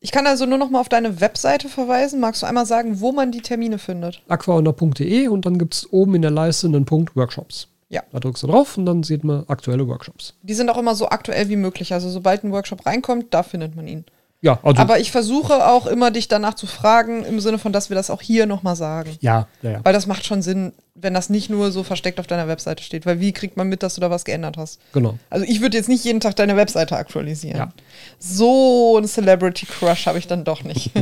Ich kann also nur noch mal auf deine Webseite verweisen. Magst du einmal sagen, wo man die Termine findet? aquaonder.de und dann gibt es oben in der Leiste einen Punkt Workshops. Ja. Da drückst du drauf und dann sieht man aktuelle Workshops. Die sind auch immer so aktuell wie möglich. Also sobald ein Workshop reinkommt, da findet man ihn. Ja, also. Aber ich versuche auch immer, dich danach zu fragen, im Sinne von, dass wir das auch hier noch mal sagen. ja, ja, ja. Weil das macht schon Sinn, wenn das nicht nur so versteckt auf deiner Webseite steht. Weil wie kriegt man mit, dass du da was geändert hast? Genau. Also ich würde jetzt nicht jeden Tag deine Webseite aktualisieren. Ja. So ein Celebrity Crush habe ich dann doch nicht. [laughs]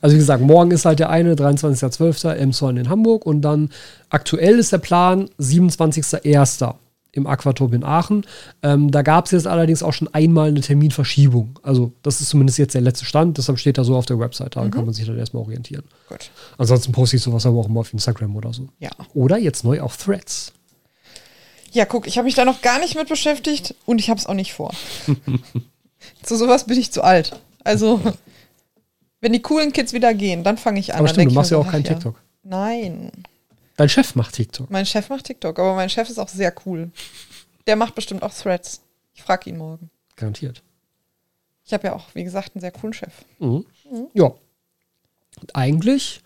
Also wie gesagt, morgen ist halt der eine, 23.12. Emshorn in Hamburg und dann aktuell ist der Plan 27.01. im Aquatop in Aachen. Ähm, da gab es jetzt allerdings auch schon einmal eine Terminverschiebung. Also das ist zumindest jetzt der letzte Stand, deshalb steht da so auf der Website, da kann man sich dann erstmal orientieren. Gut. Ansonsten poste ich sowas aber auch immer auf Instagram oder so. Ja. Oder jetzt neu auf Threads. Ja, guck, ich habe mich da noch gar nicht mit beschäftigt und ich habe es auch nicht vor. [laughs] zu sowas bin ich zu alt. Also, wenn die coolen Kids wieder gehen, dann fange ich an. Aber stimmt, du machst ja auch kein ach TikTok. Nein. Dein Chef macht TikTok. Mein Chef macht TikTok, aber mein Chef ist auch sehr cool. Der macht bestimmt auch Threads. Ich frage ihn morgen. Garantiert. Ich habe ja auch, wie gesagt, einen sehr coolen Chef. Mhm. Ja. Und eigentlich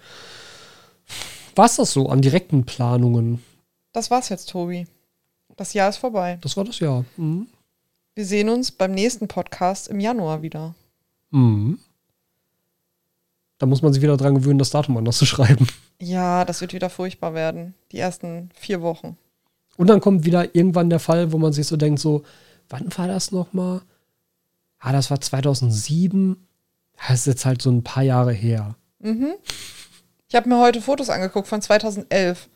war es das so an direkten Planungen. Das war's jetzt, Tobi. Das Jahr ist vorbei. Das war das Jahr. Mhm. Wir sehen uns beim nächsten Podcast im Januar wieder. Mhm. Da muss man sich wieder dran gewöhnen, das Datum anders zu schreiben. Ja, das wird wieder furchtbar werden. Die ersten vier Wochen. Und dann kommt wieder irgendwann der Fall, wo man sich so denkt, so, wann war das nochmal? Ah, das war 2007. Das ist jetzt halt so ein paar Jahre her. Ich habe mir heute Fotos angeguckt von 2011.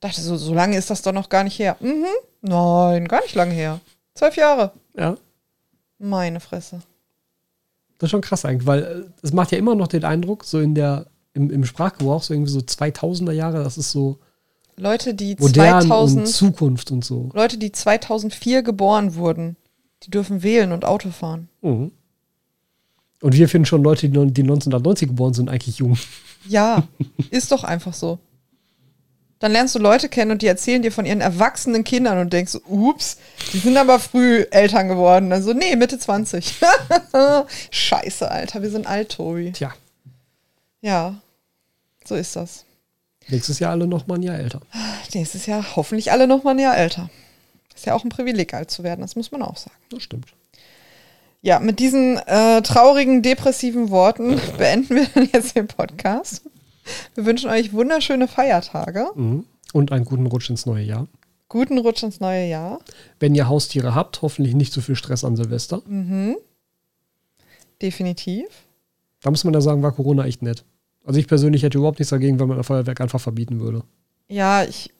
Dachte so, so lange ist das doch noch gar nicht her. Mhm. Nein, gar nicht lange her. Zwölf Jahre. Ja. Meine Fresse. Das ist schon krass eigentlich, weil äh, es macht ja immer noch den Eindruck, so in der, im, im Sprachgebrauch, so irgendwie so 2000er Jahre, das ist so Leute, die modern 2000, und Zukunft und so. Leute, die 2004 geboren wurden, die dürfen wählen und Auto fahren. Mhm. Und wir finden schon Leute, die 1990 geboren sind, eigentlich jung. Ja, [laughs] ist doch einfach so. Dann lernst du Leute kennen und die erzählen dir von ihren erwachsenen Kindern und denkst, ups, die sind aber früh Eltern geworden. Also, nee, Mitte 20. [laughs] Scheiße, Alter, wir sind alt, Tobi. Tja, Ja, so ist das. nächstes Jahr alle noch mal ein Jahr älter. Nächstes Jahr hoffentlich alle noch mal ein Jahr älter. Ist ja auch ein Privileg, alt zu werden, das muss man auch sagen. Das stimmt. Ja, mit diesen äh, traurigen, depressiven Worten [laughs] beenden wir dann jetzt den Podcast. Wir wünschen euch wunderschöne Feiertage, Mhm. Und einen guten Rutsch ins neue Jahr. guten Rutsch ins neue Jahr. Wenn ihr Haustiere habt, hoffentlich nicht zu viel Stress an Silvester. Definitiv. Da muss man ja sagen, war Corona echt nett. Also ich persönlich hätte überhaupt nichts dagegen, wenn man ein Feuerwerk einfach verbieten würde. Ja, ich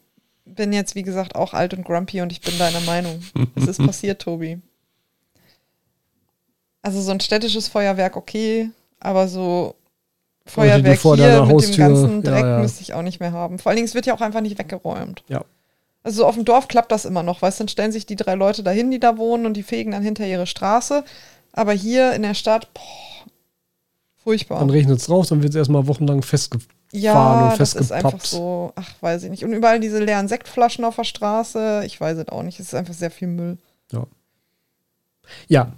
bin jetzt, wie gesagt, auch alt und grumpy und ich bin deiner Meinung. [laughs] es ist passiert, Tobi. Also so ein städtisches Feuerwerk okay, aber so Feuerwerk vor hier deiner mit Haustür, dem ganzen ja, Dreck ja. müsste ich auch nicht mehr haben. Vor allen Dingen, es wird ja auch einfach nicht weggeräumt. Ja. Also so auf dem Dorf klappt das immer noch, weißt du, dann stellen sich die drei Leute dahin, die da wohnen und die fegen dann hinter ihre Straße. Aber hier in der Stadt, boah, furchtbar. Dann regnet es raus, dann wird es erstmal wochenlang festge Ja, und das ist einfach festgepappt. so, ach, weiß ich nicht. Und überall diese leeren Sektflaschen auf der Straße, ich weiß es auch nicht. Es ist einfach sehr viel Müll. Ja. ja,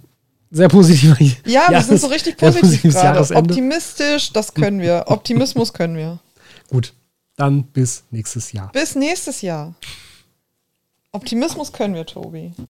sehr positiv. Ja, wir [laughs] sind so richtig positiv gerade. Optimistisch, das können wir. [laughs] Optimismus können wir. Gut, dann bis nächstes Jahr. Bis nächstes Jahr. Optimismus können wir, Tobi.